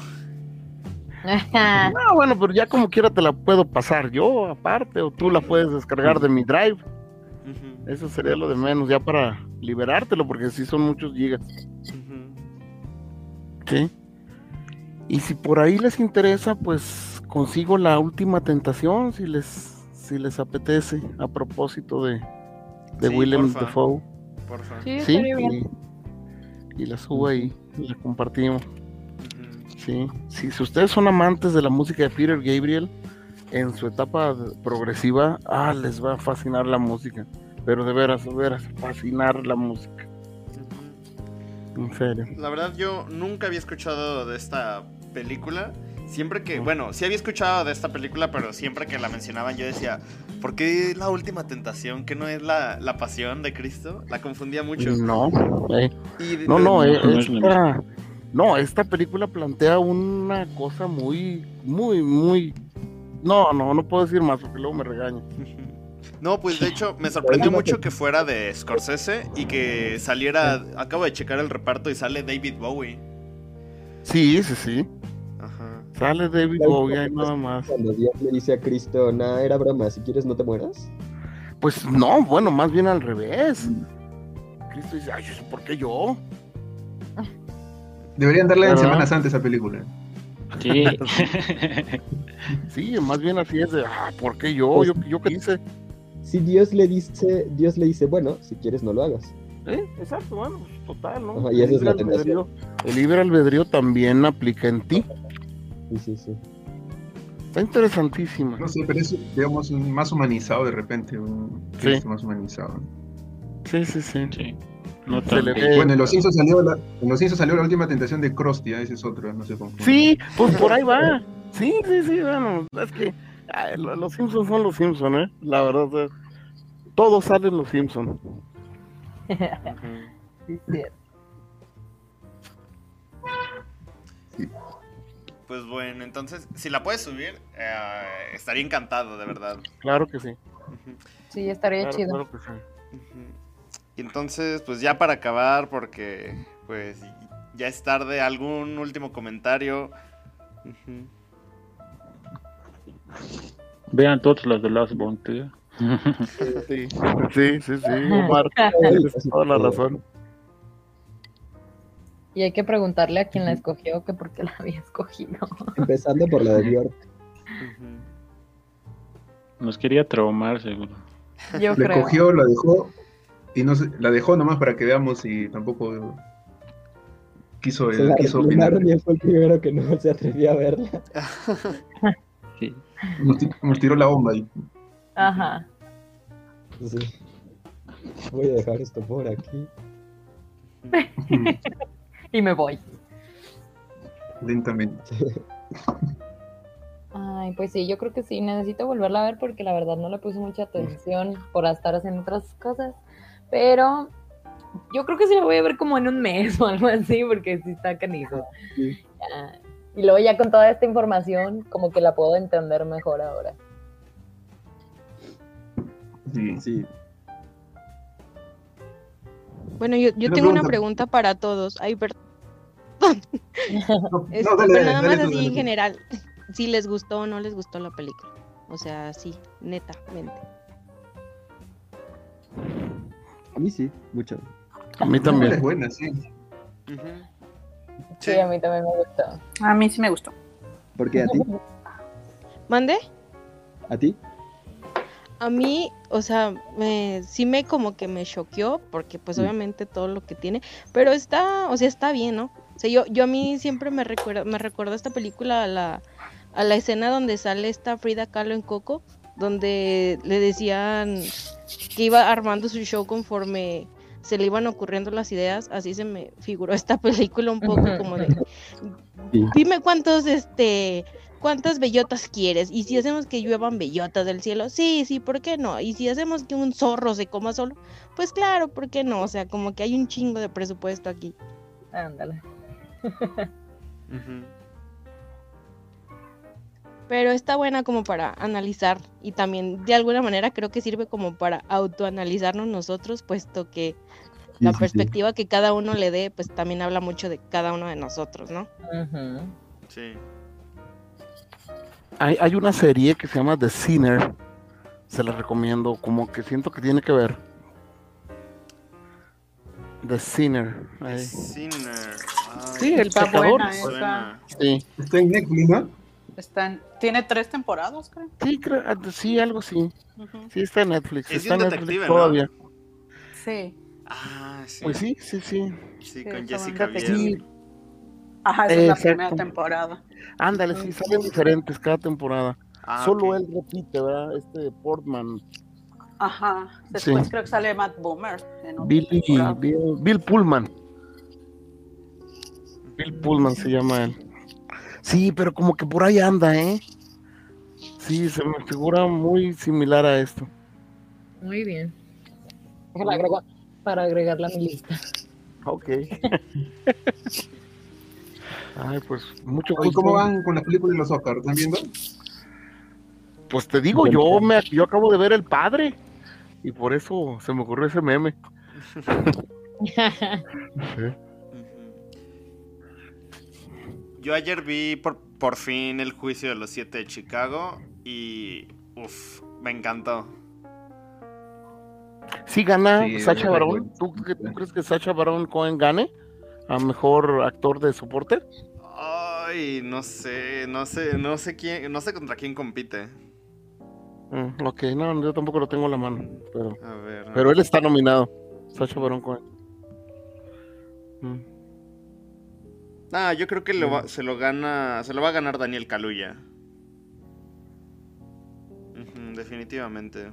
Speaker 7: No, bueno, pero ya como quiera te la puedo pasar yo aparte, o tú la puedes descargar de mi drive. Eso sería lo de menos, ya para liberártelo, porque si son muchos gigas. Sí. Y si por ahí les interesa, pues consigo la última tentación, si les, si les apetece, a propósito de, de Willem Dafoe.
Speaker 2: Sí, sí y,
Speaker 7: y la subo ahí, la compartimos. Sí, si ustedes son amantes de la música de Peter Gabriel, en su etapa progresiva, ah, les va a fascinar la música. Pero de veras, de veras, fascinar la música. En serio.
Speaker 3: La verdad, yo nunca había escuchado de esta película. Siempre que, bueno, sí había escuchado de esta película, pero siempre que la mencionaban yo decía, ¿por qué la última tentación? ¿Que no es la, pasión de Cristo? La confundía mucho.
Speaker 7: No, eh. no, no, eh, no, esta película plantea una cosa muy, muy, muy... No, no, no puedo decir más porque luego me regaño.
Speaker 3: No, pues de hecho me sorprendió mucho que fuera de Scorsese y que saliera, acabo de checar el reparto y sale David Bowie.
Speaker 7: Sí, sí, sí. Ajá. Sale David Bowie ahí nada más.
Speaker 1: Cuando Dios le dice a Cristo, nada, era broma, si quieres no te mueras.
Speaker 7: Pues no, bueno, más bien al revés. Cristo dice, ay, ¿por qué yo?
Speaker 6: Deberían darle en Semanas antes esa película.
Speaker 9: Sí.
Speaker 7: sí, más bien así es de, ah, ¿por qué yo? Pues, ¿Yo, yo qué hice?
Speaker 1: Si Dios le dice, Dios le dice, bueno, si quieres no lo hagas.
Speaker 7: ¿Eh? Exacto, bueno, pues, total, ¿no? y esa es la albedrío, el libre albedrío también aplica en ti.
Speaker 1: Sí, sí, sí.
Speaker 7: Está interesantísima.
Speaker 6: No sé, pero es, digamos, más humanizado de repente, un sí. más humanizado.
Speaker 7: Sí, sí, sí.
Speaker 9: sí.
Speaker 6: Bueno, en Los Simpsons salió la, en los salió la última tentación de Krusty, ese es otro, no sé cómo.
Speaker 7: Sí, pues por ahí va. Sí, sí, sí, bueno, es que los Simpsons son los Simpsons, ¿eh? La verdad, todos salen los Simpsons.
Speaker 3: Pues bueno, entonces, si la puedes subir, eh, estaría encantado, de verdad.
Speaker 7: Claro que sí.
Speaker 2: Sí, estaría chido.
Speaker 7: Claro que sí
Speaker 3: entonces, pues ya para acabar, porque pues ya es tarde, algún último comentario.
Speaker 9: Vean todos los de Last Bounty.
Speaker 7: Sí, sí, sí, sí, Omar, tienes toda la razón.
Speaker 2: Y hay que preguntarle a quién la escogió que por qué la había escogido.
Speaker 1: Empezando por la de York.
Speaker 9: Nos quería traumar, seguro.
Speaker 6: Yo Le cogió, la dejó y no se- la dejó nomás para que veamos y tampoco quiso,
Speaker 1: Se la
Speaker 6: quiso opinar.
Speaker 1: y fue el primero que no se atrevió a verla.
Speaker 9: Sí.
Speaker 6: Nos, nos tiró la bomba ahí.
Speaker 2: Ajá.
Speaker 1: Sí. Voy a dejar esto por aquí.
Speaker 2: Y me voy.
Speaker 6: Lentamente.
Speaker 2: Ay, pues sí, yo creo que sí, necesito volverla a ver porque la verdad no le puse mucha atención por estar haciendo otras cosas. Pero yo creo que sí la voy a ver como en un mes o algo así, porque sí está canijo.
Speaker 1: Sí.
Speaker 2: Ya. Y luego ya con toda esta información, como que la puedo entender mejor ahora.
Speaker 6: Sí.
Speaker 1: Sí.
Speaker 8: Bueno, yo, yo tengo una
Speaker 6: pregunta.
Speaker 8: para todos. Ay, perdón.
Speaker 6: No,
Speaker 8: Este,
Speaker 6: no, dale,
Speaker 8: pero nada
Speaker 6: dale
Speaker 8: más así
Speaker 6: dale
Speaker 8: en general. Si les gustó o no les gustó la película. O sea, sí, netamente.
Speaker 1: A mí sí, mucho.
Speaker 7: A mí
Speaker 6: Es
Speaker 7: también.
Speaker 6: buena, sí.
Speaker 3: Ujú.
Speaker 2: Sí,
Speaker 3: Sí.
Speaker 2: a mí también me gustó.
Speaker 5: A mí sí me gustó.
Speaker 1: Porque a ti,
Speaker 8: ¿Mande?
Speaker 1: a ti,
Speaker 8: A mí, o sea, me, sí me como que me choqueó, porque pues
Speaker 1: Mm.
Speaker 8: obviamente todo lo que tiene, pero está, o sea, está bien, ¿no? O sea, yo, yo a mí siempre me recuerda, me recuerda esta película a la, a la escena donde sale esta Frida Kahlo en Coco, donde le decían que iba armando su show conforme se le iban ocurriendo las ideas, así se me figuró esta película un poco como de,
Speaker 1: Sí.
Speaker 8: dime cuántos, este, cuántas bellotas quieres, y si hacemos que lluevan bellotas del cielo, sí, sí, ¿por qué no? Y si hacemos que un zorro se coma solo, pues claro, ¿por qué no? O sea, como que hay un chingo de presupuesto aquí.
Speaker 2: Ándale.
Speaker 3: Ujú.
Speaker 8: Pero está buena como para analizar y también de alguna manera creo que sirve como para autoanalizarnos nosotros, puesto que
Speaker 1: Sí,
Speaker 8: la
Speaker 1: sí, sí.
Speaker 8: perspectiva que cada uno le dé, pues también habla mucho de cada uno de nosotros, ¿no?
Speaker 3: Sí.
Speaker 7: Hay, hay una serie que se llama The Sinner. Se la recomiendo, como que siento que tiene que ver. The Sinner. ahí.
Speaker 3: Sinner. Ay,
Speaker 7: Sí, el pecador.
Speaker 5: buena esa.
Speaker 3: suena.
Speaker 7: Sí,
Speaker 6: Está en Netflix, ¿no?
Speaker 5: Tiene tres temporadas, creo.
Speaker 7: sí, creo- ah, sí, algo sí. Sí, está en Netflix.
Speaker 3: Es de
Speaker 7: está en Netflix
Speaker 3: ¿no?
Speaker 7: todavía.
Speaker 5: Sí.
Speaker 3: Ah, sí.
Speaker 7: Pues sí, sí, sí.
Speaker 3: Sí,
Speaker 5: Sí,
Speaker 3: con Jessica. Biel.
Speaker 7: Sí,
Speaker 5: Ajá, esa es la primera temporada.
Speaker 7: ándale, sí, salen diferentes cada temporada.
Speaker 3: Ah,
Speaker 7: Solo él repite, ¿verdad? Este Portman.
Speaker 5: Ajá. Después
Speaker 7: Sí.
Speaker 5: creo que sale Matt Boomer. En otra
Speaker 7: Billy,
Speaker 5: temporada.
Speaker 7: Bill, Bill Pullman. Bill Pullman se llama él. Sí, pero como que por ahí anda, ¿eh? Sí, se me figura muy similar a esto.
Speaker 2: Muy bien. Déjala para agregarla a mi lista.
Speaker 7: Ok. Ay, pues mucho gusto.
Speaker 6: ¿Cómo van con las películas de los Oscars? ¿Están viendo?
Speaker 7: Pues te digo, yo me yo acabo de ver El Padre y por eso se me ocurrió ese meme.
Speaker 3: Ujú. Yo ayer vi por, por fin el juicio de los siete de Chicago y uff, me encantó.
Speaker 7: Sí gana
Speaker 6: Sí,
Speaker 7: Sacha Baron. ¿Tú, crees que Sacha Baron Cohen gane a mejor actor de soporte?
Speaker 3: Ay, no sé, no sé, no sé quién, no sé contra quién compite.
Speaker 7: Mm, ok, no, yo tampoco lo tengo en la mano, pero
Speaker 3: A ver.
Speaker 7: pero él está nominado. Sacha Baron Cohen. Mm.
Speaker 3: Ah, yo creo que lo va- se lo gana, se lo va a ganar Daniel Kaluuya. Ujú, definitivamente.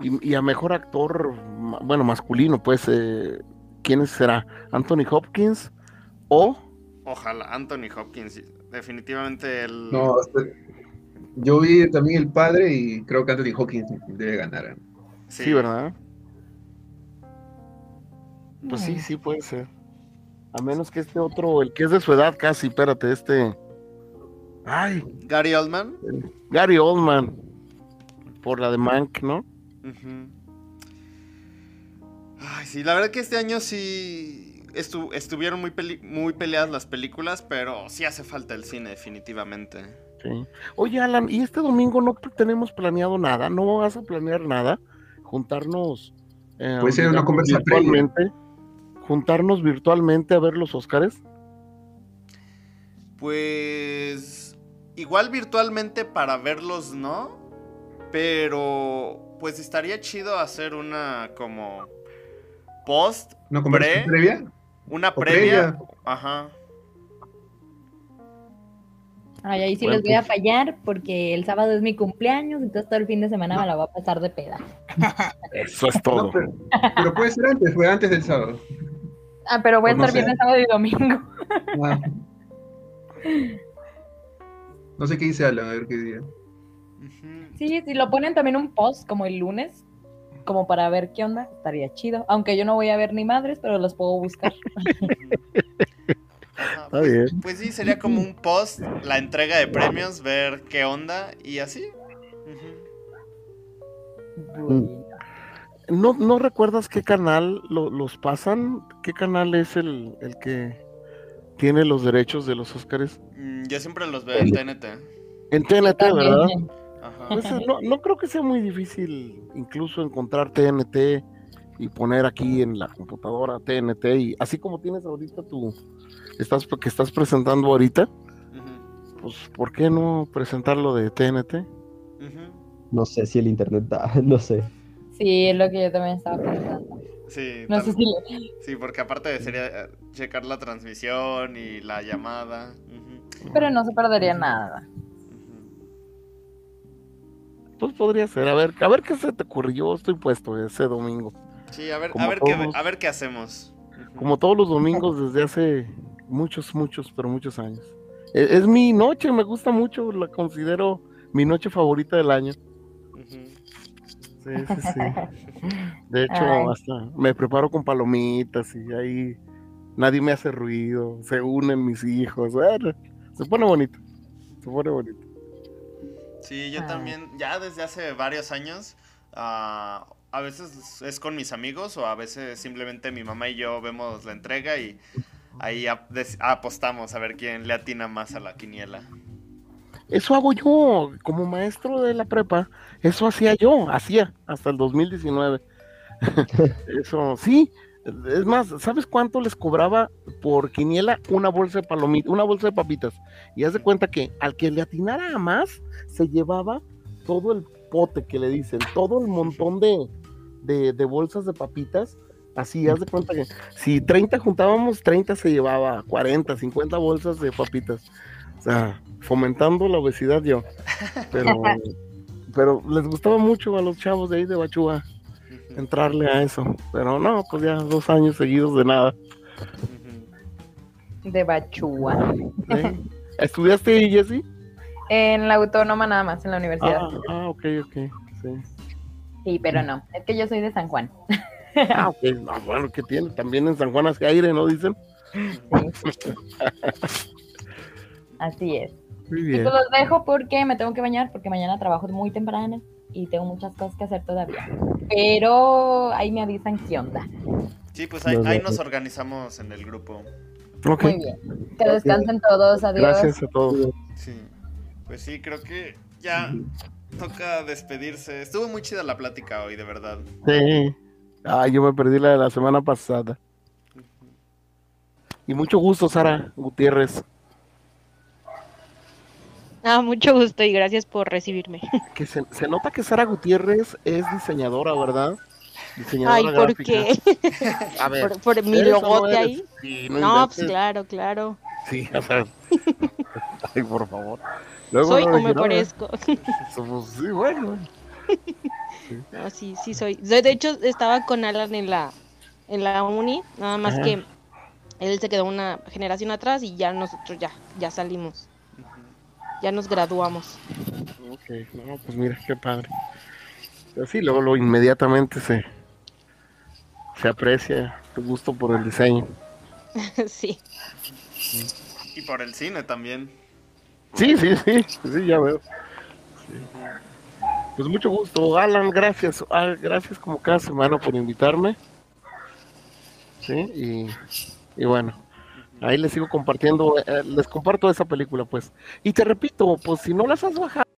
Speaker 7: Y, y a mejor actor, bueno, masculino, pues, eh, ¿quién será? ¿Anthony Hopkins o
Speaker 3: Ojalá, Anthony Hopkins, definitivamente el...
Speaker 6: No, este- yo vi también El Padre y creo que Anthony Hawkins debe ganar.
Speaker 7: sí, verdad? Pues sí, sí puede ser. A menos que este otro, el que es de su edad casi, espérate, este. Ay,
Speaker 3: Gary Oldman.
Speaker 7: Gary Oldman. Por la de Mank, ¿no?
Speaker 3: Ujú. Ay, sí, la verdad que este año sí estu- estuvieron muy, peli- muy peleadas las películas, pero sí hace falta el cine, definitivamente.
Speaker 7: Sí. Oye, Alan, ¿y este domingo no tenemos planeado nada? ¿No vas a planear nada? Juntarnos. eh,
Speaker 6: Puede ser una conversa previa.
Speaker 7: Juntarnos virtualmente a ver los Oscars.
Speaker 3: Pues igual virtualmente para verlos, ¿no? Pero pues estaría chido hacer una como post,
Speaker 6: ¿Una
Speaker 3: pre,
Speaker 6: previa?
Speaker 3: una
Speaker 6: ¿O
Speaker 3: previa.
Speaker 6: previa?
Speaker 3: Ajá.
Speaker 2: Ay, ahí sí
Speaker 7: Bueno,
Speaker 2: les voy a
Speaker 7: pues.
Speaker 2: fallar porque el sábado es mi cumpleaños, entonces todo el fin de semana me la voy a pasar de peda.
Speaker 7: Eso es
Speaker 6: No,
Speaker 7: todo.
Speaker 6: pero, pero puede ser antes, fue antes del sábado.
Speaker 2: Ah, pero voy a
Speaker 6: no
Speaker 2: estar
Speaker 6: sé.
Speaker 2: viernes, sábado y domingo.
Speaker 6: Ah. No sé qué dice Alan, a ver qué día.
Speaker 2: Sí, si lo ponen también un post como el lunes, como para ver qué onda, estaría chido. Aunque yo no voy a ver ni madres, pero los puedo buscar.
Speaker 3: Ajá,
Speaker 7: Está
Speaker 3: pues,
Speaker 7: bien.
Speaker 3: pues sí, sería como un post, la entrega de premios, ver qué onda y así.
Speaker 2: Bueno.
Speaker 7: ¿No, ¿No recuerdas qué canal lo- los pasan? ¿Qué canal es el, el que tiene los derechos de los Óscares?
Speaker 3: Mm, Yo siempre los veo en TNT.
Speaker 7: En TNT, ¿verdad?
Speaker 3: Ajá.
Speaker 7: Pues, eh, no, no creo que sea muy difícil incluso encontrar TNT y poner aquí en la computadora TNT y así como tienes ahorita tu estás que estás presentando ahorita, pues ¿por qué no presentarlo de TNT?
Speaker 3: ujú.
Speaker 1: No sé si el internet da, no sé.
Speaker 2: Sí, es lo que yo también estaba pensando.
Speaker 3: Sí,
Speaker 2: No
Speaker 3: tal-
Speaker 2: sé si le-
Speaker 3: sí, porque aparte sería eh, checar la transmisión y la llamada.
Speaker 2: Pero no se perdería nada.
Speaker 7: Pues podría ser, a ver, a ver qué se te ocurrió, yo estoy puesto ese domingo.
Speaker 3: Sí, a ver,
Speaker 7: Como
Speaker 3: a ver qué, a ver qué hacemos.
Speaker 7: Como todos los domingos desde hace muchos, muchos, pero muchos años. E- Es, mi noche, me gusta mucho, la considero mi noche favorita del año. Sí, sí, sí. De hecho,
Speaker 2: Ay.
Speaker 7: hasta me preparo con palomitas y ahí nadie me hace ruido, se unen mis hijos. bueno, se pone bonito, se pone bonito.
Speaker 3: Sí, yo
Speaker 2: Ah.
Speaker 3: también, ya desde hace varios años, ah, a veces es con mis amigos o a veces simplemente mi mamá y yo vemos la entrega y ahí ap- apostamos a ver quién le atina más a la quiniela.
Speaker 7: Eso hago yo, como maestro de la prepa, eso hacía yo, hacía hasta el 2019. eso, sí. Es más, ¿sabes cuánto les cobraba por quiniela una bolsa de palomitas, una bolsa de papitas? Y haz de cuenta que al que le atinara a más, se llevaba todo el pote que le dicen, todo el montón de, de, de bolsas de papitas. Así, haz de cuenta que si 30 juntábamos, 30 se llevaba 40, 50 bolsas de papitas. O sea, fomentando la obesidad yo. Pero, pero les gustaba mucho a los chavos de ahí de Bachúa entrarle a eso. Pero no, pues ya dos años seguidos de nada.
Speaker 2: De Bachúa.
Speaker 7: ¿eh? ¿Estudiaste ahí, Jessy?
Speaker 2: En la autónoma nada más, en la universidad.
Speaker 7: Ah, ah, ok, ok. Sí.
Speaker 2: Sí, pero no. Es que yo soy de San Juan.
Speaker 7: Ah, ok. No, bueno, ¿qué tiene? También en San Juan hace aire, ¿no? Dicen.
Speaker 2: Así es.
Speaker 7: Muy
Speaker 2: Y
Speaker 7: bien.
Speaker 2: pues los dejo porque me tengo que bañar, porque mañana trabajo muy temprano y tengo muchas cosas que hacer todavía. Pero ahí me avisan qué onda.
Speaker 3: Sí, pues ahí,
Speaker 1: Nos
Speaker 3: ahí
Speaker 1: vemos.
Speaker 3: nos organizamos en el grupo.
Speaker 7: Ok.
Speaker 2: Muy bien. Que descansen todos. Adiós.
Speaker 7: Gracias a todos.
Speaker 3: Sí, pues sí, creo que ya toca despedirse. Estuvo muy chida la plática hoy, de verdad.
Speaker 7: Sí. Ah, yo me perdí la de la semana pasada. Y mucho gusto, Sara Gutiérrez.
Speaker 8: Ah, mucho gusto y gracias por recibirme.
Speaker 7: Que se, se nota que Sara Gutiérrez es diseñadora, ¿verdad? Diseñadora
Speaker 8: Ay, ¿por
Speaker 7: gráfica.
Speaker 8: qué?
Speaker 7: A ver,
Speaker 8: Por, por mi
Speaker 7: ¿eres o no
Speaker 8: logote
Speaker 7: eres?
Speaker 8: ahí.
Speaker 7: Sí,
Speaker 8: No,
Speaker 7: inventes.
Speaker 8: pues claro, claro.
Speaker 7: Sí, o sea. Ay, por favor. Luego
Speaker 8: Soy
Speaker 7: no
Speaker 8: o me
Speaker 7: dije nada.
Speaker 8: parezco.
Speaker 7: Pues, sí, bueno.
Speaker 8: No, sí, sí soy. De de hecho, estaba con Alan en la, en la uni, nada más
Speaker 7: Ajá.
Speaker 8: que él se quedó una generación atrás y ya nosotros ya, ya salimos, ya nos graduamos.
Speaker 7: Ok, no, pues mira, qué padre. Pero sí, luego lo inmediatamente se, se aprecia tu gusto por el diseño.
Speaker 8: sí.
Speaker 3: Y por el cine también.
Speaker 7: Sí, sí, sí, sí, ya veo. Sí. Pues mucho gusto, Alan, gracias. Ah, gracias como cada semana por invitarme. Sí, y, y bueno, ahí les sigo compartiendo, eh, les comparto esa película, pues. Y te repito, pues si no las has bajado.